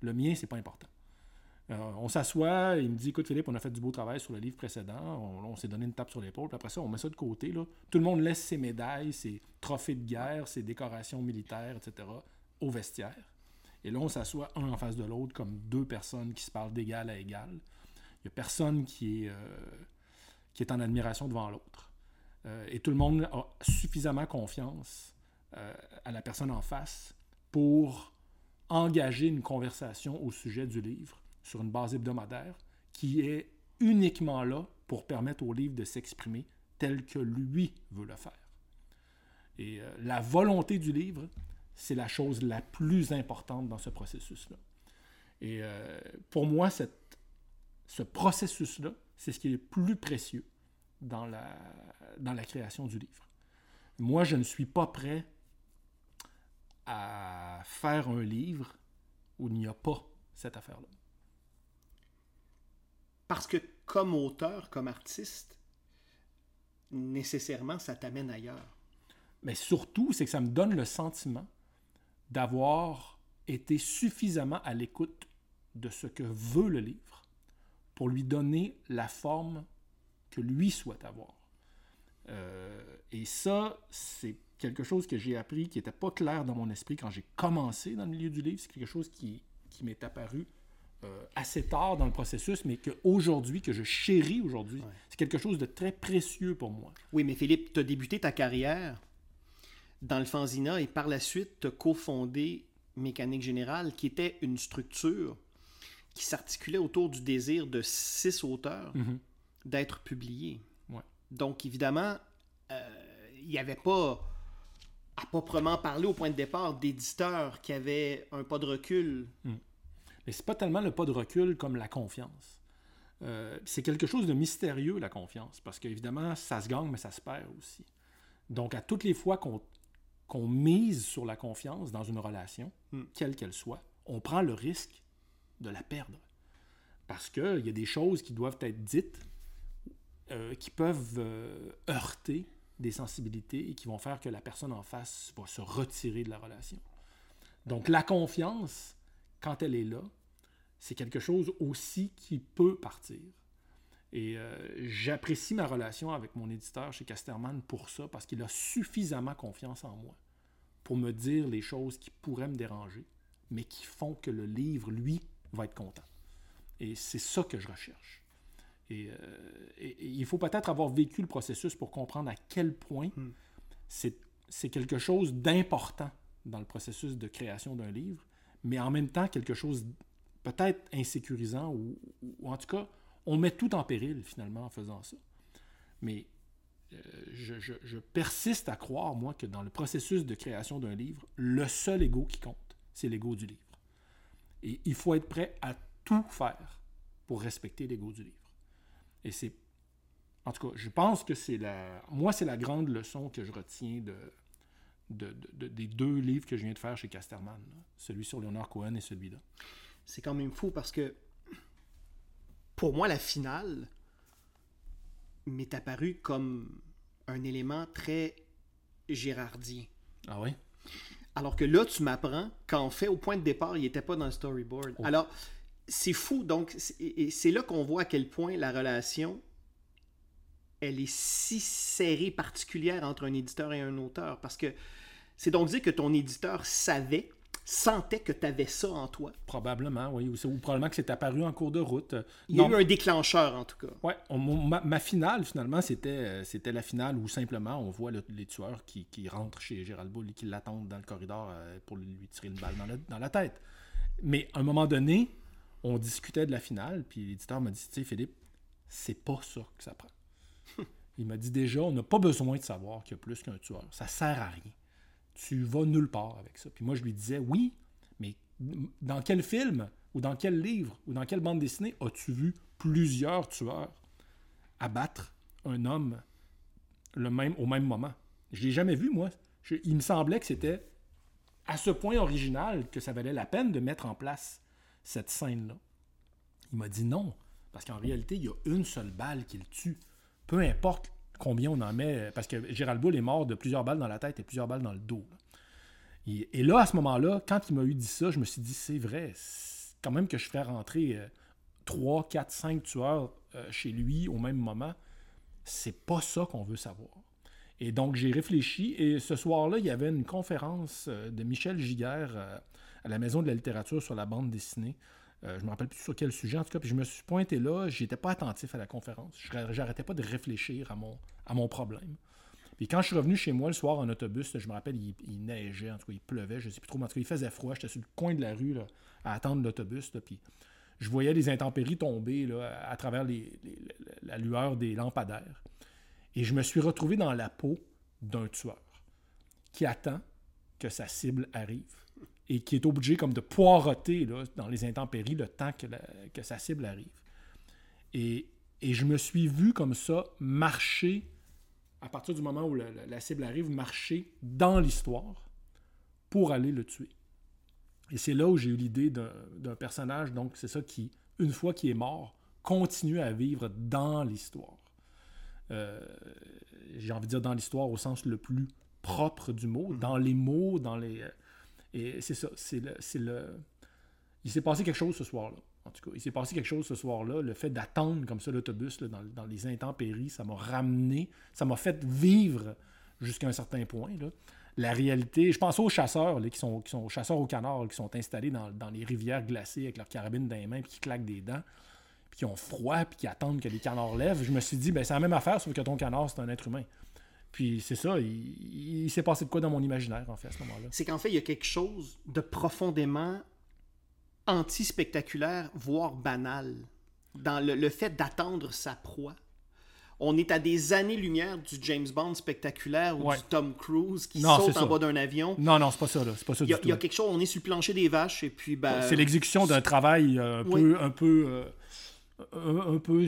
B: Le mien, c'est pas important. Euh, on s'assoit, il me dit Écoute, Philippe, on a fait du beau travail sur le livre précédent, on, s'est donné une tape sur l'épaule, puis après ça, on met ça de côté. Là. Tout le monde laisse ses médailles, ses trophées de guerre, ses décorations militaires, etc., au vestiaire. Et là, on s'assoit un en face de l'autre comme deux personnes qui se parlent d'égal à égal. Il n'y a personne qui est, euh, qui est en admiration devant l'autre. Euh, et tout le monde a suffisamment confiance euh, à la personne en face pour engager une conversation au sujet du livre sur une base hebdomadaire qui est uniquement là pour permettre au livre de s'exprimer tel que lui veut le faire. Et la volonté du livre, c'est la chose la plus importante dans ce processus-là. Et euh, pour moi, cette, ce processus-là, c'est ce qui est le plus précieux dans la, dans la création du livre. Moi, je ne suis pas prêt à faire un livre où il n'y a pas cette affaire-là.
A: Parce que comme auteur, comme artiste, nécessairement, ça t'amène ailleurs.
B: Mais surtout, c'est que ça me donne le sentiment d'avoir été suffisamment à l'écoute de ce que veut le livre pour lui donner la forme que lui souhaite avoir. Euh, et ça, c'est quelque chose que j'ai appris qui n'était pas clair dans mon esprit quand j'ai commencé dans le milieu du livre. C'est quelque chose qui, qui m'est apparu euh, assez tard dans le processus, mais qu'aujourd'hui, que je chéris aujourd'hui, c'est quelque chose de très précieux pour moi.
A: Oui, mais Philippe, tu as débuté ta carrière dans le Fanzina et par la suite, cofondé Mécanique Générale, qui était une structure qui s'articulait autour du désir de six auteurs d'être publiés.
B: Ouais.
A: Donc, évidemment, euh, il n'y avait pas, à proprement parler au point de départ, d'éditeurs qui avaient un pas de recul.
B: Mais c'est pas tellement le pas de recul comme la confiance. Euh, c'est quelque chose de mystérieux, la confiance, parce qu'évidemment, ça se gagne, mais ça se perd aussi. Donc, à toutes les fois qu'on qu'on mise sur la confiance dans une relation, quelle qu'elle soit, on prend le risque de la perdre. Parce qu'il y a des choses qui doivent être dites, euh, qui peuvent euh, heurter des sensibilités et qui vont faire que la personne en face va se retirer de la relation. Donc, la confiance, quand elle est là, c'est quelque chose aussi qui peut partir. Et euh, j'apprécie ma relation avec mon éditeur chez Casterman pour ça, parce qu'il a suffisamment confiance en moi pour me dire les choses qui pourraient me déranger, mais qui font que le livre, lui, va être content. Et c'est ça que je recherche. Et, euh, et- et il faut peut-être avoir vécu le processus pour comprendre à quel point c'est c'est quelque chose d'important dans le processus de création d'un livre, mais en même temps quelque chose peut-être insécurisant ou, ou en tout cas, on met tout en péril finalement en faisant ça. Mais euh, je, persiste à croire, moi, que dans le processus de création d'un livre, le seul ego qui compte, c'est l'ego du livre. Et il faut être prêt à tout faire pour respecter l'ego du livre. Et c'est. En tout cas, je pense que c'est la. Moi, c'est la grande leçon que je retiens de, de- de- de- des deux livres que je viens de faire chez Casterman. Celui sur Leonard Cohen et celui-là.
A: C'est quand même fou parce que pour moi, la finale m'est apparue comme un élément très gérardien.
B: Ah oui?
A: Alors que là, tu m'apprends qu'en fait, au point de départ, il n'était pas dans le storyboard. Alors, c'est fou. Donc, c'est là qu'on voit à quel point la relation, elle est si serrée, particulière entre un éditeur et un auteur. Parce que c'est donc dire que ton éditeur savait sentait que tu avais ça en toi.
B: Probablement, oui. Ou, ou probablement que c'est apparu en cours de route.
A: Il y a eu un déclencheur, en tout cas.
B: Oui. Ma, ma, finale, finalement, c'était, euh, c'était la finale où simplement on voit les tueurs qui, qui, rentrent chez Gérald Bull et qui l'attendent dans le corridor euh, pour lui tirer une balle dans la, tête. Mais à un moment donné, on discutait de la finale, puis l'éditeur m'a dit, tu sais, Philippe, c'est pas ça que ça prend. Il m'a dit déjà, on n'a pas besoin de savoir qu'il y a plus qu'un tueur. Ça sert à rien tu vas nulle part avec ça. Puis moi, je lui disais, oui, mais dans quel film, ou dans quel livre, ou dans quelle bande dessinée as-tu vu plusieurs tueurs abattre un homme le même, au même moment? Je l'ai jamais vu, moi. il me semblait que c'était à ce point original que ça valait la peine de mettre en place cette scène-là. Il m'a dit non, parce qu'en réalité, il y a une seule balle qui le tue. Peu importe combien on en met, parce que Gérald Bull est mort de plusieurs balles dans la tête et plusieurs balles dans le dos. Et, là, à ce moment-là, quand il m'a eu dit ça, je me suis dit, c'est vrai, quand même que je ferais rentrer 3, 4, 5 tueurs euh, chez lui au même moment, c'est pas ça qu'on veut savoir. Et donc, j'ai réfléchi, et ce soir-là, il y avait une conférence euh, de Michel Giguère euh, à la Maison de la littérature sur la bande dessinée. Euh, je me rappelle plus sur quel sujet, en tout cas. Puis je me suis pointé là, j'étais pas attentif à la conférence. J'arrêtais pas de réfléchir à mon, problème. Puis quand je suis revenu chez moi le soir en autobus, je me rappelle, il, neigeait, en tout cas, il pleuvait, je sais plus trop, mais en tout cas, il faisait froid. J'étais sur le coin de la rue à attendre l'autobus. Puis je voyais les intempéries tomber à travers la lueur des lampadaires. Et je me suis retrouvé dans la peau d'un tueur qui attend que sa cible arrive et qui est obligé comme de poireauter dans les intempéries le temps que, que sa cible arrive. Et, et, je me suis vu comme ça marcher, à partir du moment où la, cible arrive, marcher dans l'histoire pour aller le tuer. Et c'est là où j'ai eu l'idée d'un personnage, donc c'est ça qui, une fois qu'il est mort, continue à vivre dans l'histoire. Euh, j'ai envie de dire dans l'histoire au sens le plus propre du mot, mm-hmm. dans les mots, dans les et c'est ça, c'est le. Il s'est passé quelque chose ce soir-là. En tout cas, il s'est passé quelque chose ce soir-là. Le fait d'attendre comme ça l'autobus dans, dans, les intempéries, ça m'a ramené, ça m'a fait vivre jusqu'à un certain point. La réalité, je pense aux chasseurs là, qui, sont, qui chasseurs au canard, qui sont installés dans, les rivières glacées avec leur carabine dans les mains, puis qui claquent des dents, puis qui ont froid, puis qui attendent que les canards lèvent. Je me suis dit, ben, c'est la même affaire, sauf que ton canard, c'est un être humain. Puis c'est ça, il, s'est passé de quoi dans mon imaginaire, en fait, à ce moment-là?
A: C'est qu'en fait, il y a quelque chose de profondément anti-spectaculaire, voire banal, dans le, fait d'attendre sa proie. On est à des années-lumière du James Bond spectaculaire ou du Tom Cruise qui saute en bas d'un avion.
B: Non, non, c'est pas ça. Là. C'est pas ça
A: il y, a, il y a quelque chose, on est sur le plancher des vaches et puis... Ben,
B: c'est l'exécution d'un travail euh, un peu... Un peu euh, un, peu.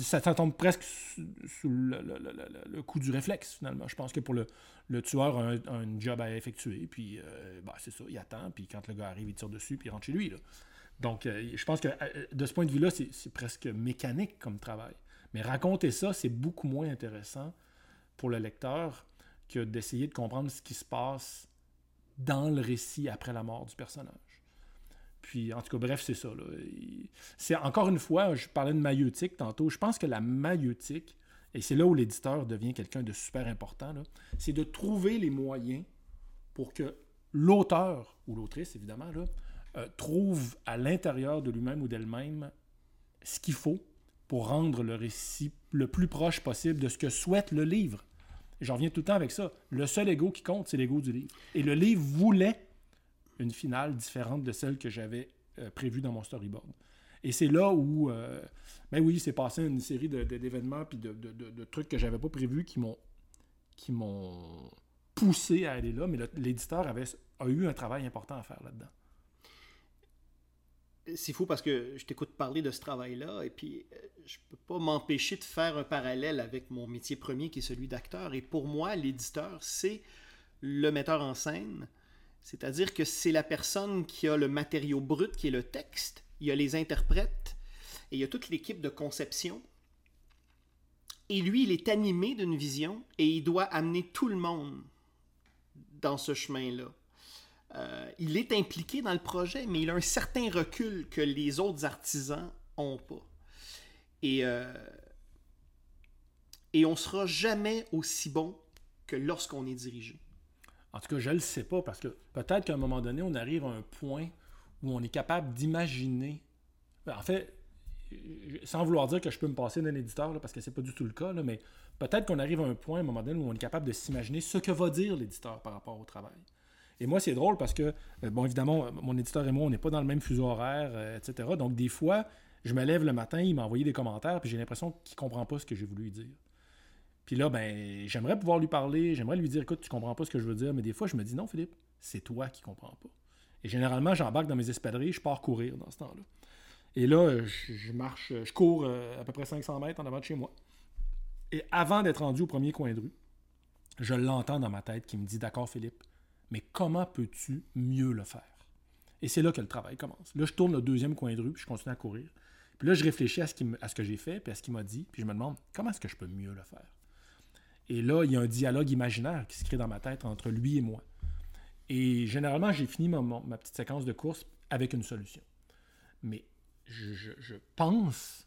B: Ça tombe presque sous le, coup du réflexe, finalement. Je pense que pour le, le tueur a un, job à effectuer, puis euh, bah, c'est ça, il attend, puis quand le gars arrive, il tire dessus, puis il rentre chez lui. Là. Donc, euh, je pense que euh, de ce point de vue-là, c'est presque mécanique comme travail. Mais raconter ça, c'est beaucoup moins intéressant pour le lecteur que d'essayer de comprendre ce qui se passe dans le récit après la mort du personnage. Puis, en tout cas, bref, c'est ça. C'est encore une fois, je parlais de maïeutique tantôt. Je pense que la maïeutique, et c'est là où l'éditeur devient quelqu'un de super important, c'est de trouver les moyens pour que l'auteur, ou l'autrice évidemment, là, euh, trouve à l'intérieur de lui-même ou d'elle-même ce qu'il faut pour rendre le récit le plus proche possible de ce que souhaite le livre. J'en reviens tout le temps avec ça. Le seul ego qui compte, c'est l'ego du livre. Et le livre voulait une finale différente de celle que j'avais euh, prévue dans mon storyboard. Et c'est là où, euh, ben oui, c'est passé une série d'événements puis de, de, trucs que j'avais pas prévus qui m'ont qui m'ont poussé à aller là, mais l'éditeur a eu un travail important à faire là-dedans.
A: C'est fou parce que je t'écoute parler de ce travail-là et puis euh, je peux pas m'empêcher de faire un parallèle avec mon métier premier qui est celui d'acteur. Et pour moi, l'éditeur, c'est le metteur en scène, c'est-à-dire que c'est la personne qui a le matériau brut, qui est le texte, il y a les interprètes, et il y a toute l'équipe de conception. Et lui, il est animé d'une vision et il doit amener tout le monde dans ce chemin-là. Euh, il est impliqué dans le projet, mais il a un certain recul que les autres artisans n'ont pas. Et, euh, et on ne sera jamais aussi bon que lorsqu'on est dirigé.
B: En tout cas, je ne le sais pas parce que peut-être qu'à un moment donné, on arrive à un point où on est capable d'imaginer. En fait, sans vouloir dire que je peux me passer d'un éditeur, parce que c'est pas du tout le cas, mais peut-être qu'on arrive à un point, à un moment donné, où on est capable de s'imaginer ce que va dire l'éditeur par rapport au travail. Et moi, c'est drôle parce que, euh, bon, évidemment, mon éditeur et moi, on n'est pas dans le même fuseau horaire, euh, etc. Donc, des fois, je me lève le matin, il m'a envoyé des commentaires, puis j'ai l'impression qu'il comprend pas ce que j'ai voulu dire. Puis là, ben, j'aimerais pouvoir lui parler, j'aimerais lui dire, écoute, tu comprends pas ce que je veux dire, mais des fois, je me dis, non, Philippe, c'est toi qui comprends pas. Et généralement, j'embarque dans mes espadrilles, je pars courir dans ce temps-là. Et là, je, marche, je cours euh, à peu près 500 mètres en avant de chez moi. Et avant d'être rendu au premier coin de rue, je l'entends dans ma tête qui me dit D'accord, Philippe, mais comment peux-tu mieux le faire? Et c'est là que le travail commence. Là, je tourne le deuxième coin de rue, puis je continue à courir. Puis là, je réfléchis à ce, à ce que j'ai fait, puis à ce qu'il m'a dit, puis je me demande comment est-ce que je peux mieux le faire? Et là, il y a un dialogue imaginaire qui se crée dans ma tête entre lui et moi. Et généralement, j'ai fini ma, petite séquence de course avec une solution. Mais je, pense,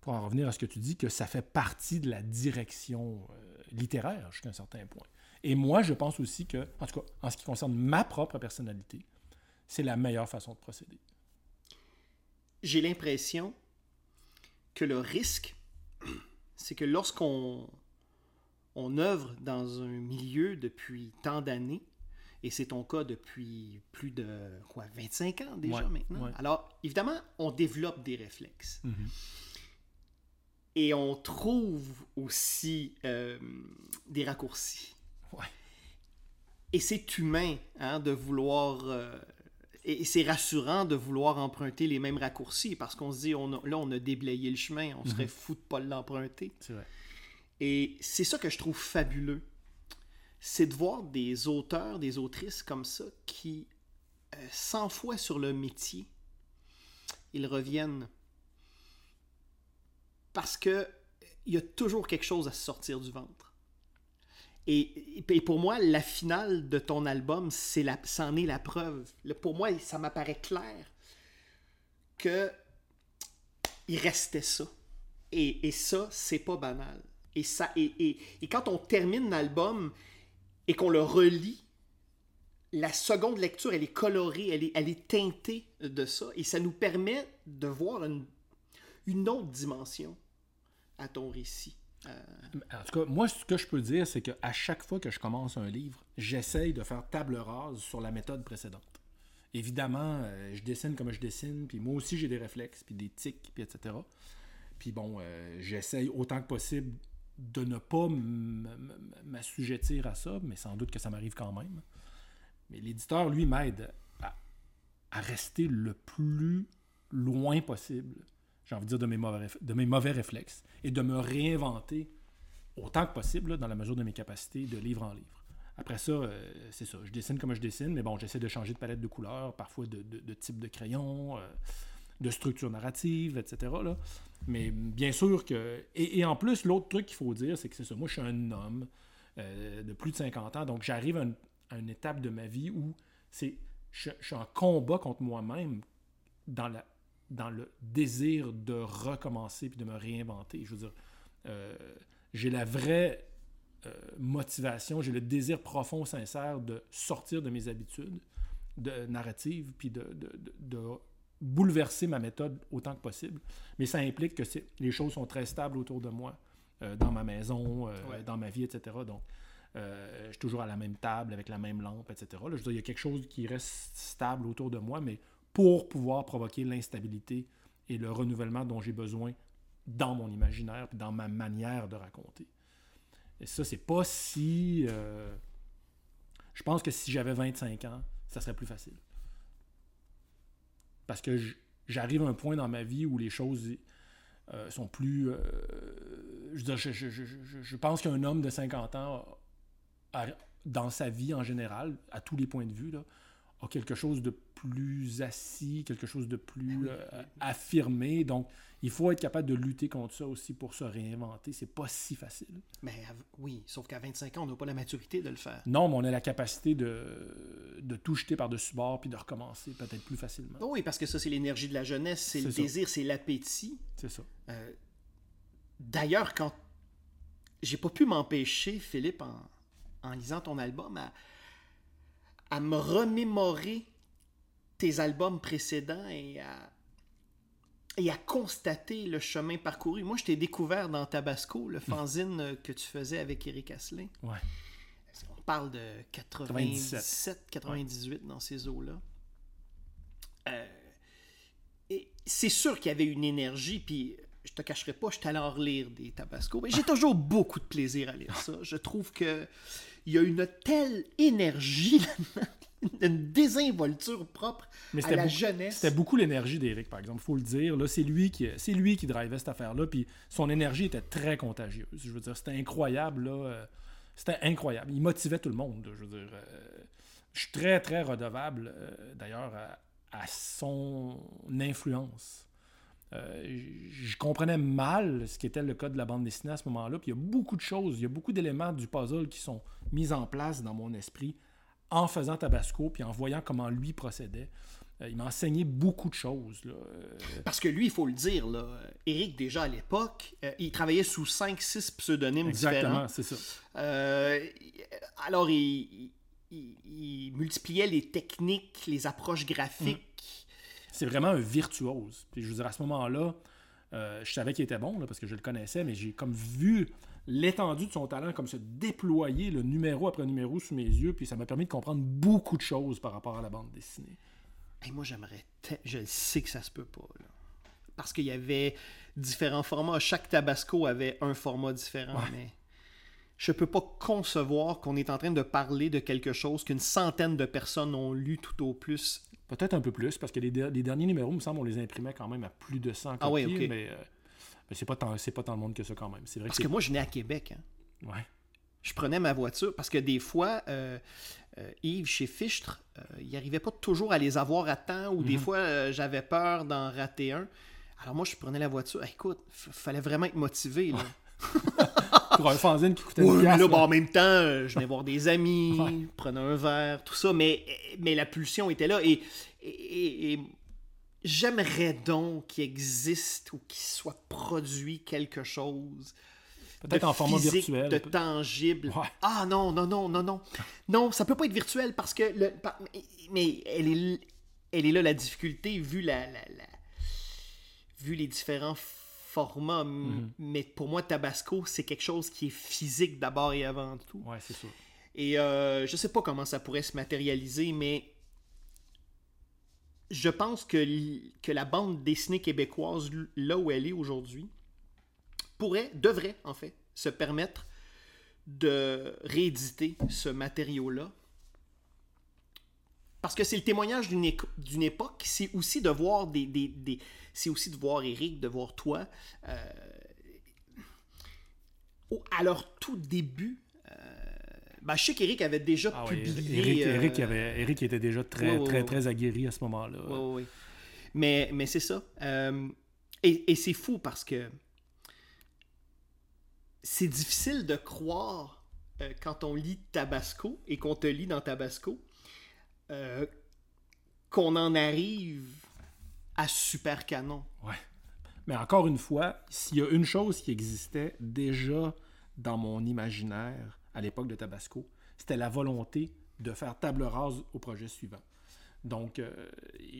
B: pour en revenir à ce que tu dis, que ça fait partie de la direction euh, littéraire jusqu'à un certain point. Et moi, je pense aussi que, en tout cas, en ce qui concerne ma propre personnalité, c'est la meilleure façon de procéder.
A: J'ai l'impression que le risque, c'est que lorsqu'on on œuvre dans un milieu depuis tant d'années, et c'est ton cas depuis plus de quoi, 25 ans déjà maintenant? Alors, évidemment, on développe des réflexes.
B: Mhm.
A: Et on trouve aussi euh, des raccourcis. Et c'est humain hein, de vouloir... Euh, et c'est rassurant de vouloir emprunter les mêmes raccourcis parce qu'on se dit, on là, on a déblayé le chemin, on serait mhm. fou de pas l'emprunter. Et c'est ça que je trouve fabuleux c'est de voir des auteurs, des autrices comme ça qui, euh, 100 fois sur le métier, ils reviennent parce que il y a toujours quelque chose à sortir du ventre. Et, pour moi, la finale de ton album, c'est la, c'en est la preuve. pour moi, ça m'apparaît clair que il restait ça. Et, et ça, c'est pas banal. Et, ça, et, et quand on termine l'album, et qu'on le relit, la seconde lecture, elle est colorée, elle est, elle est teintée de ça, et ça nous permet de voir une, une autre dimension à ton récit.
B: Euh, en tout cas, moi, ce que je peux dire, c'est qu'à chaque fois que je commence un livre, j'essaye de faire table rase sur la méthode précédente. Évidemment, euh, je dessine comme je dessine, puis moi aussi j'ai des réflexes, puis des tics, puis etc. Puis bon, euh, j'essaye autant que possible de ne pas m'assujettir à ça, mais sans doute que ça m'arrive quand même. Mais l'éditeur, lui, m'aide à, rester le plus loin possible, j'ai envie de dire, de mes, mauvais, de mes mauvais réflexes, et de me réinventer autant que possible, dans la mesure de mes capacités, de livre en livre. Après ça, euh, c'est ça. Je dessine comme je dessine, mais bon, j'essaie de changer de palette de couleurs, parfois de, type de crayon. Euh, de structure narrative, etc. Là. Mais bien sûr que. Et, en plus, l'autre truc qu'il faut dire, c'est que c'est ça. Moi, je suis un homme euh, de plus de 50 ans, donc j'arrive à, une étape de ma vie où c'est je, suis en combat contre moi-même dans, la, dans le désir de recommencer puis de me réinventer. Je veux dire, euh, j'ai la vraie euh, motivation, j'ai le désir profond, sincère de sortir de mes habitudes de narrative puis de bouleverser ma méthode autant que possible. Mais ça implique que les choses sont très stables autour de moi, euh, dans ma maison, euh, dans ma vie, etc. Donc, euh, je suis toujours à la même table, avec la même lampe, etc. je veux dire, il y a quelque chose qui reste stable autour de moi, mais pour pouvoir provoquer l'instabilité et le renouvellement dont j'ai besoin dans mon imaginaire, dans ma manière de raconter. Et ça, c'est pas si... je pense que si j'avais 25 ans, ça serait plus facile. Parce que j'arrive à un point dans ma vie où les choses euh, sont plus. Euh, je, je, je, je, pense qu'un homme de 50 ans, dans sa vie en général, à tous les points de vue, là, a quelque chose de plus assis, quelque chose de plus euh, affirmé. Donc, il faut être capable de lutter contre ça aussi pour se réinventer. C'est pas si facile.
A: Mais oui, sauf qu'à 25 ans, on n'a pas la maturité de le faire.
B: Non, mais on a la capacité de, de tout jeter par-dessus bord puis de recommencer peut-être plus facilement.
A: oui, parce que ça, c'est l'énergie de la jeunesse, c'est le désir, c'est l'appétit.
B: C'est ça.
A: Euh, d'ailleurs, quand j'ai pas pu m'empêcher, Philippe, en, en lisant ton album, à à me remémorer tes albums précédents et à, et à constater le chemin parcouru. Moi, je t'ai découvert dans Tabasco, le fanzine que tu faisais avec Eric Asselin.
B: Ouais.
A: On parle de 97, 98 dans ces eaux-là. Euh, et c'est sûr qu'il y avait une énergie, puis je te cacherai pas, je suis allé en relire des Tabasco. Mais j'ai toujours beaucoup de plaisir à lire ça. Je trouve que il y a une telle énergie là-dedans, une désinvolture propre
B: Mais
A: à la
B: beaucoup-
A: jeunesse.
B: C'était beaucoup l'énergie d'Éric, par exemple, faut le dire. Là, c'est lui qui, c'est lui qui drivait cette affaire-là, puis son énergie était très contagieuse. Je veux dire, c'était incroyable, là. euh, C'était incroyable. Il motivait tout le monde, je veux dire. euh, je suis très, très redevable, euh, d'ailleurs, à, à son influence. Euh, je comprenais mal ce qui était le cas de la bande dessinée à ce moment-là. Puis il y a beaucoup de choses, il y a beaucoup d'éléments du puzzle qui sont mis en place dans mon esprit en faisant Tabasco, puis en voyant comment lui procédait. Euh, il m'a enseigné beaucoup de choses. Là. Euh,
A: Parce que lui, il faut le dire, là, Eric, déjà à l'époque, euh, il travaillait sous 5-6 pseudonymes différents.
B: exactement, c'est ça.
A: Euh, alors, il, il- il multipliait les techniques, les approches graphiques.
B: C'est vraiment un virtuose. Puis je veux dire, à ce moment-là, euh, je savais qu'il était bon, là, parce que je le connaissais, mais j'ai comme vu l'étendue de son talent comme se déployer, le numéro après numéro sous mes yeux, puis ça m'a permis de comprendre beaucoup de choses par rapport à la bande dessinée.
A: Et moi, j'aimerais. Je le sais que ça se peut pas. là. Parce qu'il y avait différents formats. Chaque Tabasco avait un format différent. Mais je peux pas concevoir qu'on est en train de parler de quelque chose qu'une centaine de personnes ont lu tout au plus.
B: Peut-être un peu plus, parce que les, der- les derniers numéros, il me semble, on les imprimait quand même à plus de 100 copies,
A: Ah ok.
B: mais, euh, mais c'est pas, tant- c'est pas tant de monde que ça quand même. C'est vrai
A: Parce
B: que,
A: que moi, je venais à Québec. hein.
B: ouais.
A: je prenais ma voiture parce que des fois, euh, euh, Yves, chez Fichtre, euh, il n'arrivait pas toujours à les avoir à temps ou
B: Mhm.
A: des fois, euh, j'avais peur d'en rater un. Alors moi, je prenais la voiture. Écoute, il fallait vraiment être motivé. Là.
B: Pour un fanzine qui coûtait
A: Oui,
B: une piastre,
A: là, bon, en même temps, euh, je venais voir des amis,
B: Ouais.
A: prenais un verre, tout ça, mais, mais la pulsion était là. Et, et- et- et j'aimerais donc qu'il existe ou qu'il soit produit quelque chose
B: Peut-être
A: de
B: en format
A: physique,
B: virtuel.
A: de tangible.
B: Ouais.
A: Ah non, non, non, non, non. Non, ça peut pas être virtuel parce que... Le, mais- elle est, elle est là la difficulté vu la... la- la- vu les différents formats. M-
B: Mhm.
A: Mais pour moi, Tabasco, c'est quelque chose qui est physique d'abord et avant tout.
B: Ouais, c'est sûr.
A: Et euh, je sais pas comment ça pourrait se matérialiser, mais je pense que, la bande dessinée québécoise, là où elle est aujourd'hui, pourrait, devrait en fait, se permettre de rééditer ce matériau-là. Parce que c'est le témoignage d'une époque, c'est aussi de voir des, c'est aussi de voir Eric, de voir toi, euh, à leur tout début. euh, ben, je sais qu'Eric avait déjà
B: Ah
A: publié.
B: Eric,
A: euh,
B: avait, Eric était déjà très, très, très aguerri à ce moment-là.
A: Ouais, ouais. Mais, mais c'est ça. Euh, et et c'est fou parce que c'est difficile de croire euh, quand on lit Tabasco et qu'on te lit dans Tabasco qu'on en arrive à Super Canon.
B: Ouais. Mais encore une fois, s'il y a une chose qui existait déjà dans mon imaginaire à l'époque de Tabasco, c'était la volonté de faire table rase au projet suivant. Donc, euh,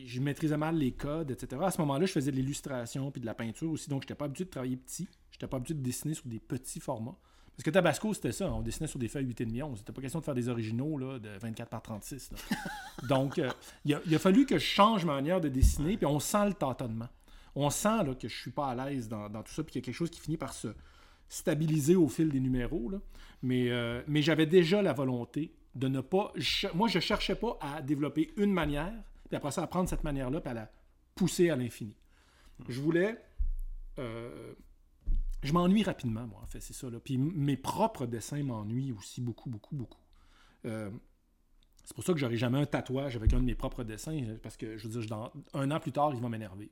B: je maîtrisais mal les codes, etc. À ce moment-là, je faisais de l'illustration puis de la peinture aussi, donc je n'étais pas habitué de travailler petit. Je n'étais pas habitué de dessiner sur des petits formats. Parce que Tabasco, c'était ça, on dessinait sur des feuilles 8,5 11. C'était pas question de faire des originaux là, de 24 par 36. là. donc, euh, il, a, il a fallu que je change ma manière de dessiner, puis on sent le tâtonnement. On sent là, que je suis pas à l'aise dans, dans tout ça, puis qu'il y a quelque chose qui finit par se stabiliser au fil des numéros. là. Mais, euh, mais j'avais déjà la volonté de ne pas. moi, je cherchais pas à développer une manière, puis après ça, à prendre cette manière-là, puis à la pousser à l'infini. Je voulais. euh, je m'ennuie rapidement, moi, en fait, c'est ça. Là. Puis mes propres dessins m'ennuient aussi beaucoup, beaucoup, beaucoup. Euh, c'est pour ça que j'aurai jamais un tatouage avec un de mes propres dessins, parce que, je veux dire, un an plus tard, il va m'énerver.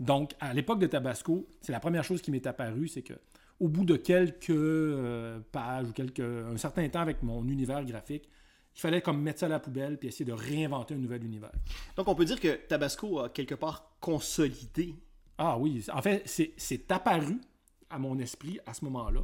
B: Donc, à l'époque de Tabasco, c'est la première chose qui m'est apparue, c'est que au bout de quelques euh, pages ou quelques, un certain temps avec mon univers graphique, il fallait comme mettre ça à la poubelle puis essayer de réinventer un nouvel univers.
A: Donc on peut dire que Tabasco a quelque part consolidé.
B: Ah oui, en fait, c'est- c'est apparu à mon esprit à ce moment-là.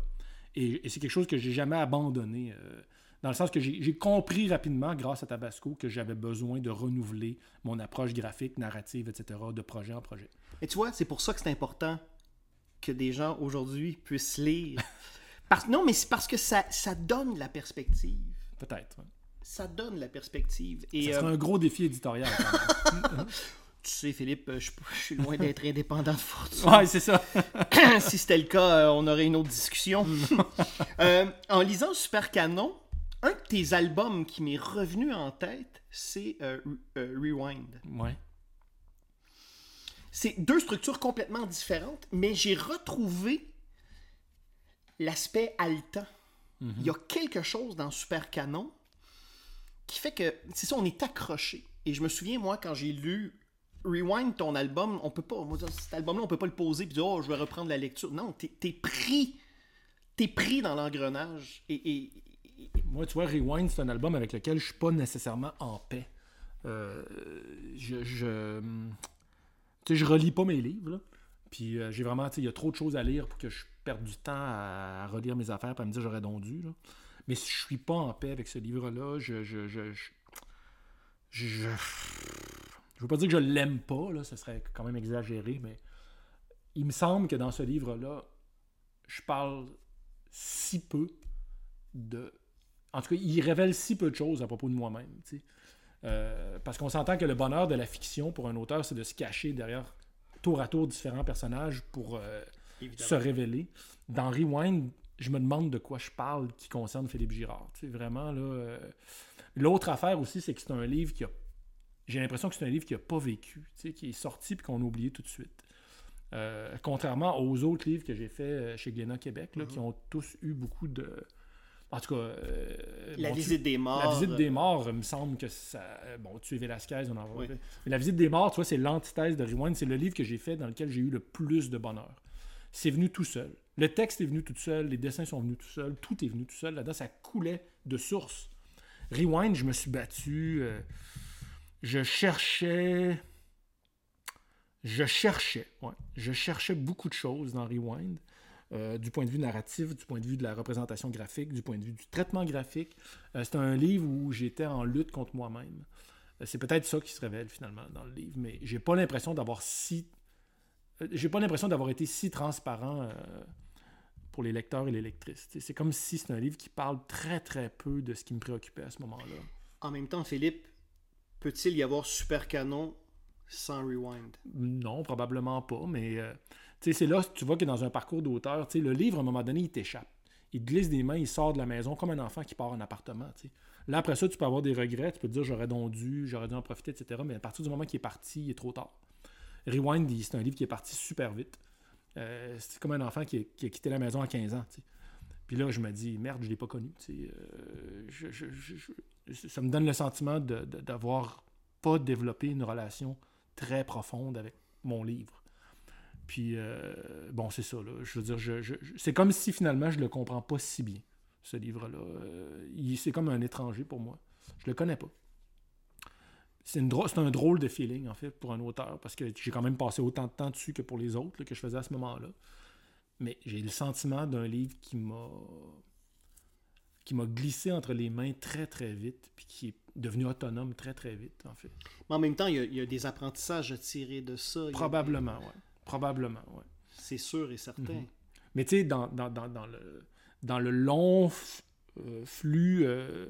B: Et, et c'est quelque chose que j'ai jamais abandonné. euh, Dans le sens que j'ai compris rapidement, grâce à Tabasco, que j'avais besoin de renouveler mon approche graphique, narrative, etc., de projet en projet.
A: Et tu vois, c'est pour ça que c'est important que des gens aujourd'hui puissent lire. Parce, non, mais c'est parce que ça, ça donne la perspective.
B: Peut-être.
A: Ça donne la perspective.
B: Et, ça serait
A: euh,
B: un gros défi éditorial.
A: tu sais, Philippe, je, suis loin d'être indépendant de fortune.
B: Ouais, c'est ça.
A: si c'était le cas, euh, on aurait une autre discussion. Euh, en lisant Super Canon, un de tes albums qui m'est revenu en tête, c'est Rewind.
B: Ouais.
A: C'est deux structures complètement différentes, mais j'ai retrouvé l'aspect haletant. Il y a quelque chose dans Super Canon qui fait que, c'est ça, on est accroché. Et je me souviens, moi, quand j'ai lu Rewind, ton album, on peut pas, cet album-là, on peut pas le poser et dire, oh, je vais reprendre la lecture. Non, t'es es pris, t'es pris dans l'engrenage. Et,
B: Moi, tu vois, Rewind, c'est un album avec lequel je suis pas nécessairement en paix. Euh, je, je, tu sais, je relis pas mes livres. Puis euh, j'ai vraiment, tu sais, il y a trop de choses à lire pour que je perde du temps à, relire mes affaires à me dire j'aurais donc dû. Là. Mais si je suis pas en paix avec ce livre-là, je je, je, je, je, veux pas dire que je l'aime pas, là, ce serait quand même exagéré, mais il me semble que dans ce livre-là, je parle si peu de. En tout cas, il révèle si peu de choses à propos de moi-même. Euh, parce qu'on s'entend que le bonheur de la fiction pour un auteur, c'est de se cacher derrière tour à tour différents personnages pour euh, se révéler. Dans Rewind, je me demande de quoi je parle qui concerne Philippe Girard. C'est vraiment là. Euh, l'autre affaire aussi, c'est que c'est un livre qui a. J'ai l'impression que c'est un livre qui n'a pas vécu, qui est sorti et qu'on a oublié tout de suite. Contrairement aux autres livres que j'ai fait chez Glénat Québec, là, qui mm-hmm. ont tous eu beaucoup de. En tout cas.
A: la visite des morts.
B: La visite des morts, il me semble que ça. Bon, tu es Velasquez, on en. Mais la visite des morts, tu vois, c'est l'antithèse de Rewind. C'est le livre que j'ai fait dans lequel j'ai eu le plus de bonheur c'est venu tout seul. Le texte est venu tout seul, les dessins sont venus tout seul, tout est venu tout seul. Là-dedans, ça coulait de source. Rewind, je me suis battu. Euh, je cherchais. Je cherchais, ouais. Je cherchais beaucoup de choses dans Rewind. Euh, du point de vue narratif, du point de vue de la représentation graphique, du point de vue du traitement graphique. Euh, c'est un livre où j'étais en lutte contre moi-même. c'est peut-être ça qui se révèle finalement dans le livre, mais j'ai pas l'impression d'avoir si euh, j'ai pas l'impression d'avoir été si transparent euh, pour les lecteurs et les lectrices. C'est comme si c'est un livre qui parle très très peu de ce qui me préoccupait à ce moment-là.
A: En même temps, Philippe, peut-il y avoir Super Canon sans Rewind?
B: Non, probablement pas, mais euh, c'est là, tu vois que dans un parcours d'auteur, le livre, à un moment donné, il t'échappe. Il glisse des mains, il sort de la maison comme un enfant qui part en appartement. Là, après ça, tu peux avoir des regrets, tu peux te dire j'aurais dû, j'aurais dû en profiter, etc. Mais à partir du moment qu'il est parti, il est trop tard. Rewind, c'est un livre qui est parti super vite. Euh, c'est comme un enfant qui, a quitté la maison à 15 ans. Puis là, je me dis, merde, je ne l'ai pas connu. Euh, ça me donne le sentiment d'avoir pas développé une relation très profonde avec mon livre. Puis, euh, bon, c'est ça. Je veux dire, c'est comme si finalement je le comprends pas si bien, ce livre-là. c'est comme un étranger pour moi. Je le connais pas c'est un drôle de feeling, en fait, pour un auteur, parce que j'ai quand même passé autant de temps dessus que pour les autres que je faisais à ce moment-là. Mais j'ai le sentiment d'un livre qui m'a qui m'a glissé entre les mains très très vite, puis qui est devenu autonome très très vite, en fait.
A: Mais en même temps, il y a, des apprentissages à tirer de ça.
B: Probablement, oui. Probablement, oui.
A: C'est sûr et certain. Mhm.
B: Mais tu sais, dans, dans, le, dans le long euh, flux... Euh,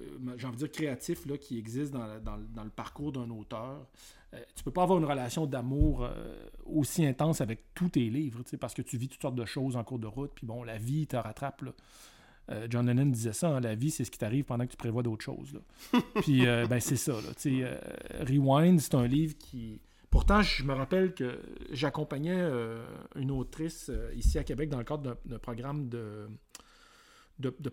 B: euh, j'ai envie de dire, créatif là, qui existe dans, le parcours d'un auteur. Tu euh, tu peux pas avoir une relation d'amour euh, aussi intense avec tous tes livres, parce que tu vis toutes sortes de choses en cours de route, puis bon, la vie te rattrape. John Lennon disait ça, hein, la vie, c'est ce qui t'arrive pendant que tu prévois d'autres choses. puis, ben, c'est ça. Rewind, c'est un livre qui... Pourtant, je me rappelle que j'accompagnais une autrice ici à Québec dans le cadre d'un programme de,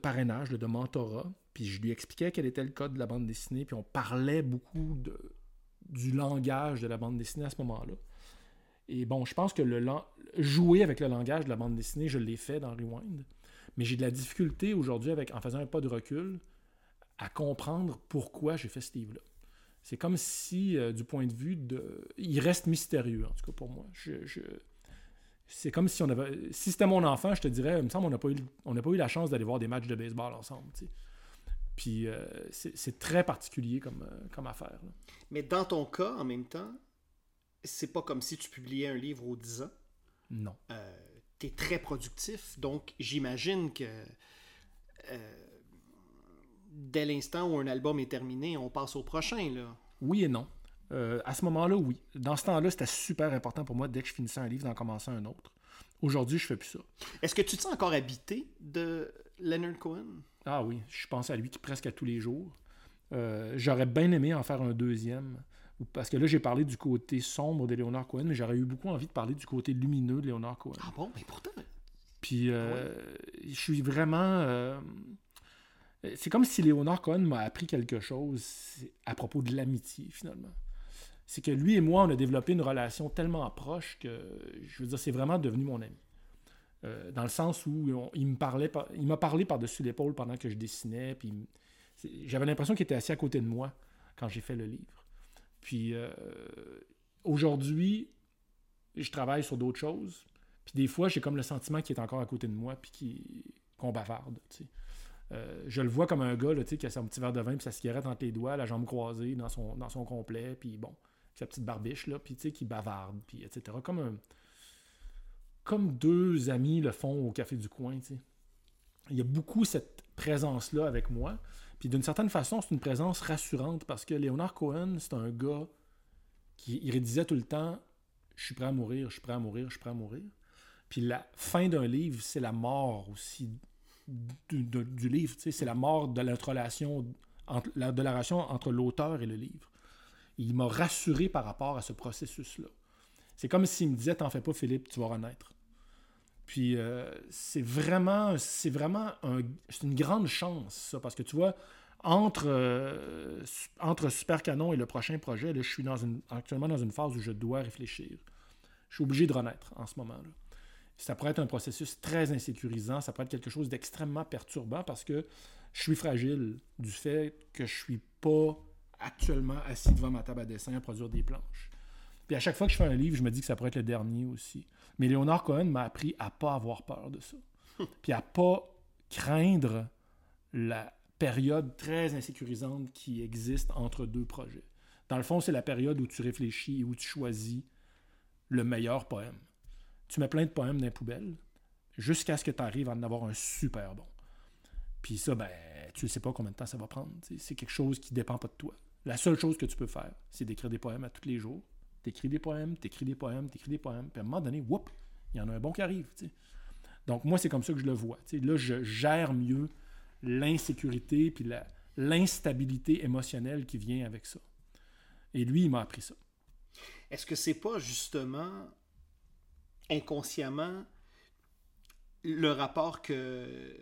B: parrainage, de mentorat. Puis je lui expliquais quel était le code de la bande dessinée, puis on parlait beaucoup du langage de la bande dessinée à ce moment-là. Et bon, je pense que jouer avec le langage de la bande dessinée, je l'ai fait dans Rewind. Mais j'ai de la difficulté aujourd'hui, en faisant un pas de recul, à comprendre pourquoi j'ai fait ce livre-là. C'est comme si, euh, du point de vue de. Il reste mystérieux, en tout cas pour moi. Je, C'est comme si on avait. Si c'était mon enfant, je te dirais, il me semble qu'on n'a pas, eu... pas eu la chance d'aller voir des matchs de baseball ensemble. Puis euh, c'est très particulier comme, euh, comme affaire.
A: Mais dans ton cas, en même temps, c'est pas comme si tu publiais un livre aux 10 ans.
B: Non.
A: Euh, tu es très productif, donc j'imagine que dès l'instant où un album est terminé, on passe au prochain. Là.
B: Oui et non. à ce moment-là, oui. Dans ce temps-là, c'était super important pour moi, dès que je finissais un livre, d'en commencer un autre. Aujourd'hui, je fais plus ça.
A: Est-ce que tu te sens encore habité de Leonard Cohen?
B: Ah oui, je pense à lui presque à tous les jours. Euh, j'aurais bien aimé en faire un deuxième. Parce que là, j'ai parlé du côté sombre de Leonard Cohen, mais j'aurais eu beaucoup envie de parler du côté lumineux de Leonard Cohen.
A: Ah bon, mais pourtant.
B: Puis, euh, je suis vraiment. Euh, c'est comme si Leonard Cohen m'a appris quelque chose à propos de l'amitié, finalement c'est que lui et moi, on a développé une relation tellement proche que, je veux dire, c'est vraiment devenu mon ami. Euh, dans le sens où il me parlait, il m'a parlé par-dessus l'épaule pendant que je dessinais, puis j'avais l'impression qu'il était assis à côté de moi quand j'ai fait le livre. Puis euh, aujourd'hui, je travaille sur d'autres choses, puis des fois, j'ai comme le sentiment qu'il est encore à côté de moi, puis qu'on bavarde, euh, je le vois comme un gars qui a son petit verre de vin puis sa cigarette entre les doigts, la jambe croisée dans son, complet, puis bon, sa petite barbiche, là, puis qui bavarde, puis etc. Comme deux amis le font au café du coin, tu sais. Il y a beaucoup cette présence-là avec moi. Puis d'une certaine façon, c'est une présence rassurante parce que Leonard Cohen, c'est un gars qui il tout le temps Je suis prêt à mourir, je suis prêt à mourir, je suis prêt à mourir. Puis la fin d'un livre, c'est la mort aussi du, livre. C'est la mort de la relation, entre, de la relation entre l'auteur et le livre il m'a rassuré par rapport à ce processus-là. C'est comme s'il me disait T'en fais pas, Philippe, tu vas renaître. Puis euh, c'est vraiment, c'est vraiment un, une grande chance, ça, parce que tu vois, entre, euh, Super Canon et le prochain projet, je suis actuellement dans une phase où je dois réfléchir. Je suis obligé de renaître en ce moment-là. Ça pourrait être un processus très insécurisant, ça pourrait être quelque chose d'extrêmement perturbant parce que je suis fragile du fait que je suis pas actuellement assis devant ma table à dessin à produire des planches. Puis à chaque fois que je fais un livre, je me dis que ça pourrait être le dernier aussi. Mais Léonard Cohen m'a appris à pas avoir peur de ça. Puis à pas craindre la période très insécurisante qui existe entre deux projets. Dans le fond, c'est la période où tu réfléchis et où tu choisis le meilleur poème. Tu mets plein de poèmes dans les poubelles jusqu'à ce que tu arrives à en avoir un super bon. Puis ça, ben, tu ne sais pas combien de temps ça va prendre. C'est quelque chose qui ne dépend pas de toi. La seule chose que tu peux faire, c'est d'écrire des poèmes à tous les jours. T'écris des poèmes, t'écris des poèmes, t'écris des poèmes, puis à un moment donné, whoop, il y en a un bon qui arrive. Donc moi, c'est comme ça que je le vois. Là, je gère mieux l'insécurité puis l'instabilité émotionnelle qui vient avec ça. Et lui, il m'a appris ça.
A: Est-ce que c'est pas justement inconsciemment le rapport que,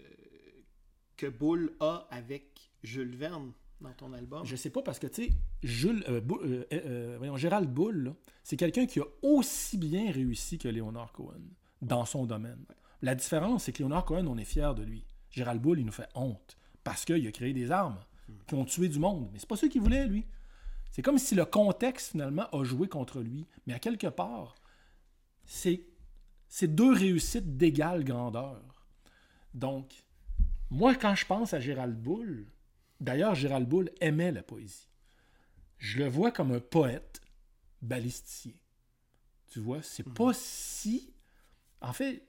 A: que Boulle a avec Jules Verne? dans ton album?
B: Je sais pas parce que, tu sais, Jules, euh, euh, euh, Gérald Boulle, c'est quelqu'un qui a aussi bien réussi que Léonard Cohen dans son domaine. La différence, c'est que Léonard Cohen, on est fier de lui. Gérald Boulle, il nous fait honte parce qu'il a créé des armes qui ont tué du monde. Mais c'est pas ce qu'il voulait, lui. C'est comme si le contexte, finalement, a joué contre lui. Mais à quelque part, c'est deux réussites d'égale grandeur. Donc, moi, quand je pense à Gérald Boulle, D'ailleurs, Gérald Boulle aimait la poésie. Je le vois comme un poète balisticier. Tu vois, c'est pas mhm. si. En fait,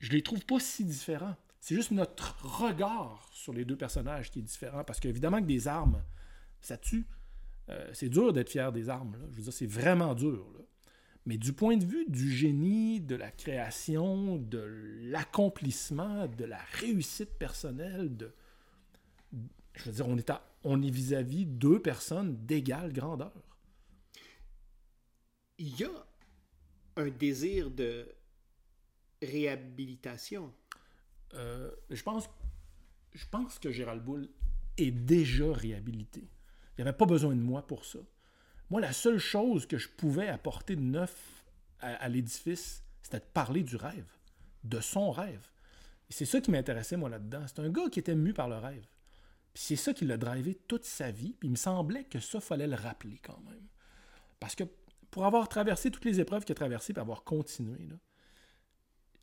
B: je les trouve pas si différents. C'est juste notre regard sur les deux personnages qui est différent. Parce qu'évidemment que des armes, ça tue. Euh, c'est dur d'être fier des armes. Je veux dire, c'est vraiment dur. Mais du point de vue du génie, de la création, de l'accomplissement, de la réussite personnelle, de, je veux dire, on est, on est vis-à-vis deux personnes d'égale grandeur.
A: Il y a un désir de réhabilitation.
B: Euh, je, pense, je pense que Gérald Boulle est déjà réhabilité. Il n'y avait pas besoin de moi pour ça. Moi, la seule chose que je pouvais apporter de neuf à, l'édifice, c'était de parler du rêve, de son rêve. Et c'est ça qui m'intéressait, moi, là-dedans. C'est un gars qui était mu par le rêve c'est ça qui l'a drivé toute sa vie. Puis il me semblait que ça, fallait le rappeler quand même. Parce que pour avoir traversé toutes les épreuves qu'il a traversées, puis avoir continué, là,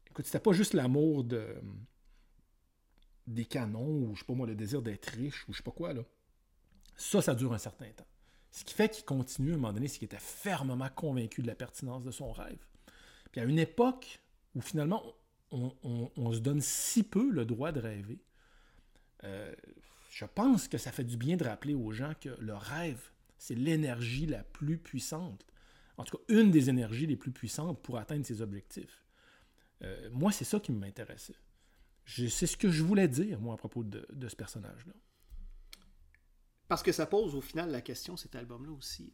B: écoute, c'était pas juste l'amour de des canons, ou je sais pas moi, le désir d'être riche, ou je sais pas quoi, là. Ça, ça dure un certain temps. Ce qui fait qu'il continue à un moment donné, c'est qu'il était fermement convaincu de la pertinence de son rêve. Puis à une époque où finalement on, se donne si peu le droit de rêver, euh, je pense que ça fait du bien de rappeler aux gens que le rêve, c'est l'énergie la plus puissante. En tout cas, une des énergies les plus puissantes pour atteindre ses objectifs. Euh, moi, c'est ça qui m'intéressait. C'est ce que je voulais dire, moi, à propos de, de ce personnage-là.
A: Parce que ça pose au final la question, cet album-là aussi.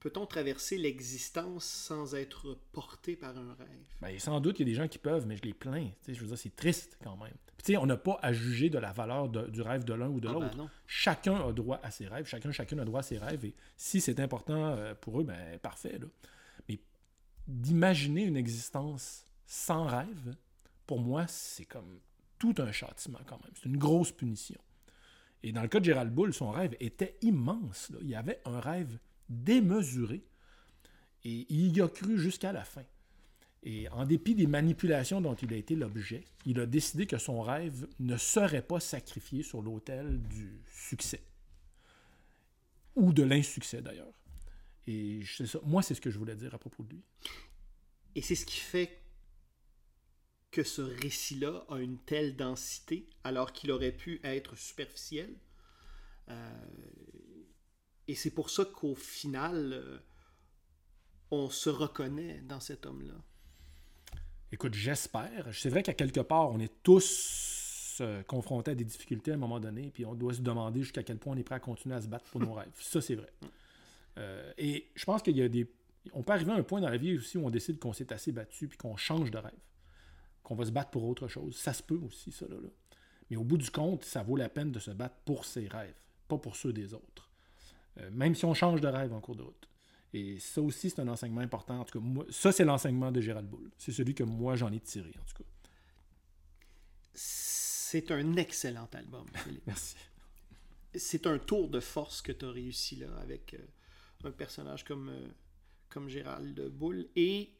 A: Peut-on traverser l'existence sans être porté par un rêve?
B: Ben, sans doute, il y a des gens qui peuvent, mais je les plains. je veux dire, c'est triste quand même. Puis, on n'a pas à juger de la valeur du rêve de l'un ou de ah, ben l'autre. chacun a droit à ses rêves, chacun, chacune a droit à ses rêves. Et si c'est important euh, pour eux, ben parfait. Mais d'imaginer une existence sans rêve, pour moi, c'est comme tout un châtiment quand même. C'est une grosse punition. Et dans le cas de Gérald Bull, son rêve était immense. Il y avait un rêve démesuré. Et il y a cru jusqu'à la fin. Et en dépit des manipulations dont il a été l'objet, il a décidé que son rêve ne serait pas sacrifié sur l'autel du succès. Ou de l'insuccès d'ailleurs. Et ça, moi, c'est ce que je voulais dire à propos de lui.
A: Et c'est ce qui fait que ce récit-là a une telle densité alors qu'il aurait pu être superficiel. Euh, et c'est pour ça qu'au final, euh, on se reconnaît dans cet homme-là.
B: Écoute, j'espère. C'est vrai qu'à quelque part, on est tous euh, confrontés à des difficultés à un moment donné, puis on doit se demander jusqu'à quel point on est prêt à continuer à se battre pour nos rêves. Ça, c'est vrai. Et je pense qu'il y a des. On peut arriver à un point dans la vie aussi où on décide qu'on s'est assez battu, puis qu'on change de rêve, qu'on va se battre pour autre chose. Ça se peut aussi, ça, là. Mais au bout du compte, ça vaut la peine de se battre pour ses rêves, pas pour ceux des autres. Euh, même si on change de rêve en cours de route. Et ça aussi, c'est un enseignement important. En tout cas, moi, ça, c'est l'enseignement de Gérald Bull. C'est celui que moi, j'en ai tiré, en tout cas.
A: C'est un excellent album, Philippe.
B: Merci.
A: C'est un tour de force que tu as réussi là avec euh, un personnage comme, euh, comme Gérald Bull. Et,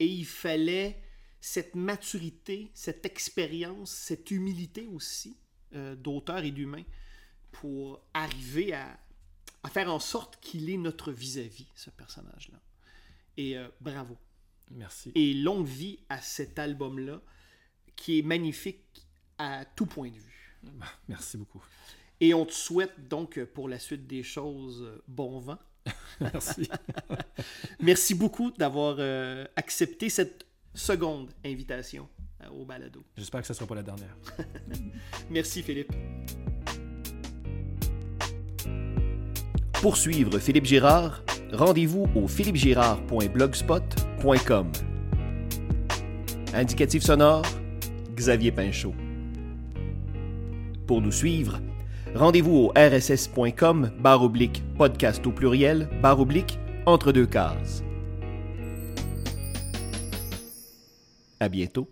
A: et il fallait cette maturité, cette expérience, cette humilité aussi d'auteur et d'humain pour arriver à, à faire en sorte qu'il est notre vis-à-vis, ce personnage-là. Et euh, bravo.
B: Merci.
A: Et longue vie à cet album-là, qui est magnifique à tout point de vue.
B: Merci beaucoup.
A: Et on te souhaite donc pour la suite des choses bon vent.
B: Merci.
A: Merci beaucoup d'avoir euh, accepté cette seconde invitation euh, au balado.
B: J'espère que ce ne sera pas la dernière.
A: Merci Philippe.
C: Pour suivre Philippe Girard, rendez-vous au philippegirard.blogspot.com. Indicatif sonore, Xavier Pinchot. Pour nous suivre, rendez-vous au rss.com barre oblique podcast au pluriel barre oblique entre deux cases. À bientôt.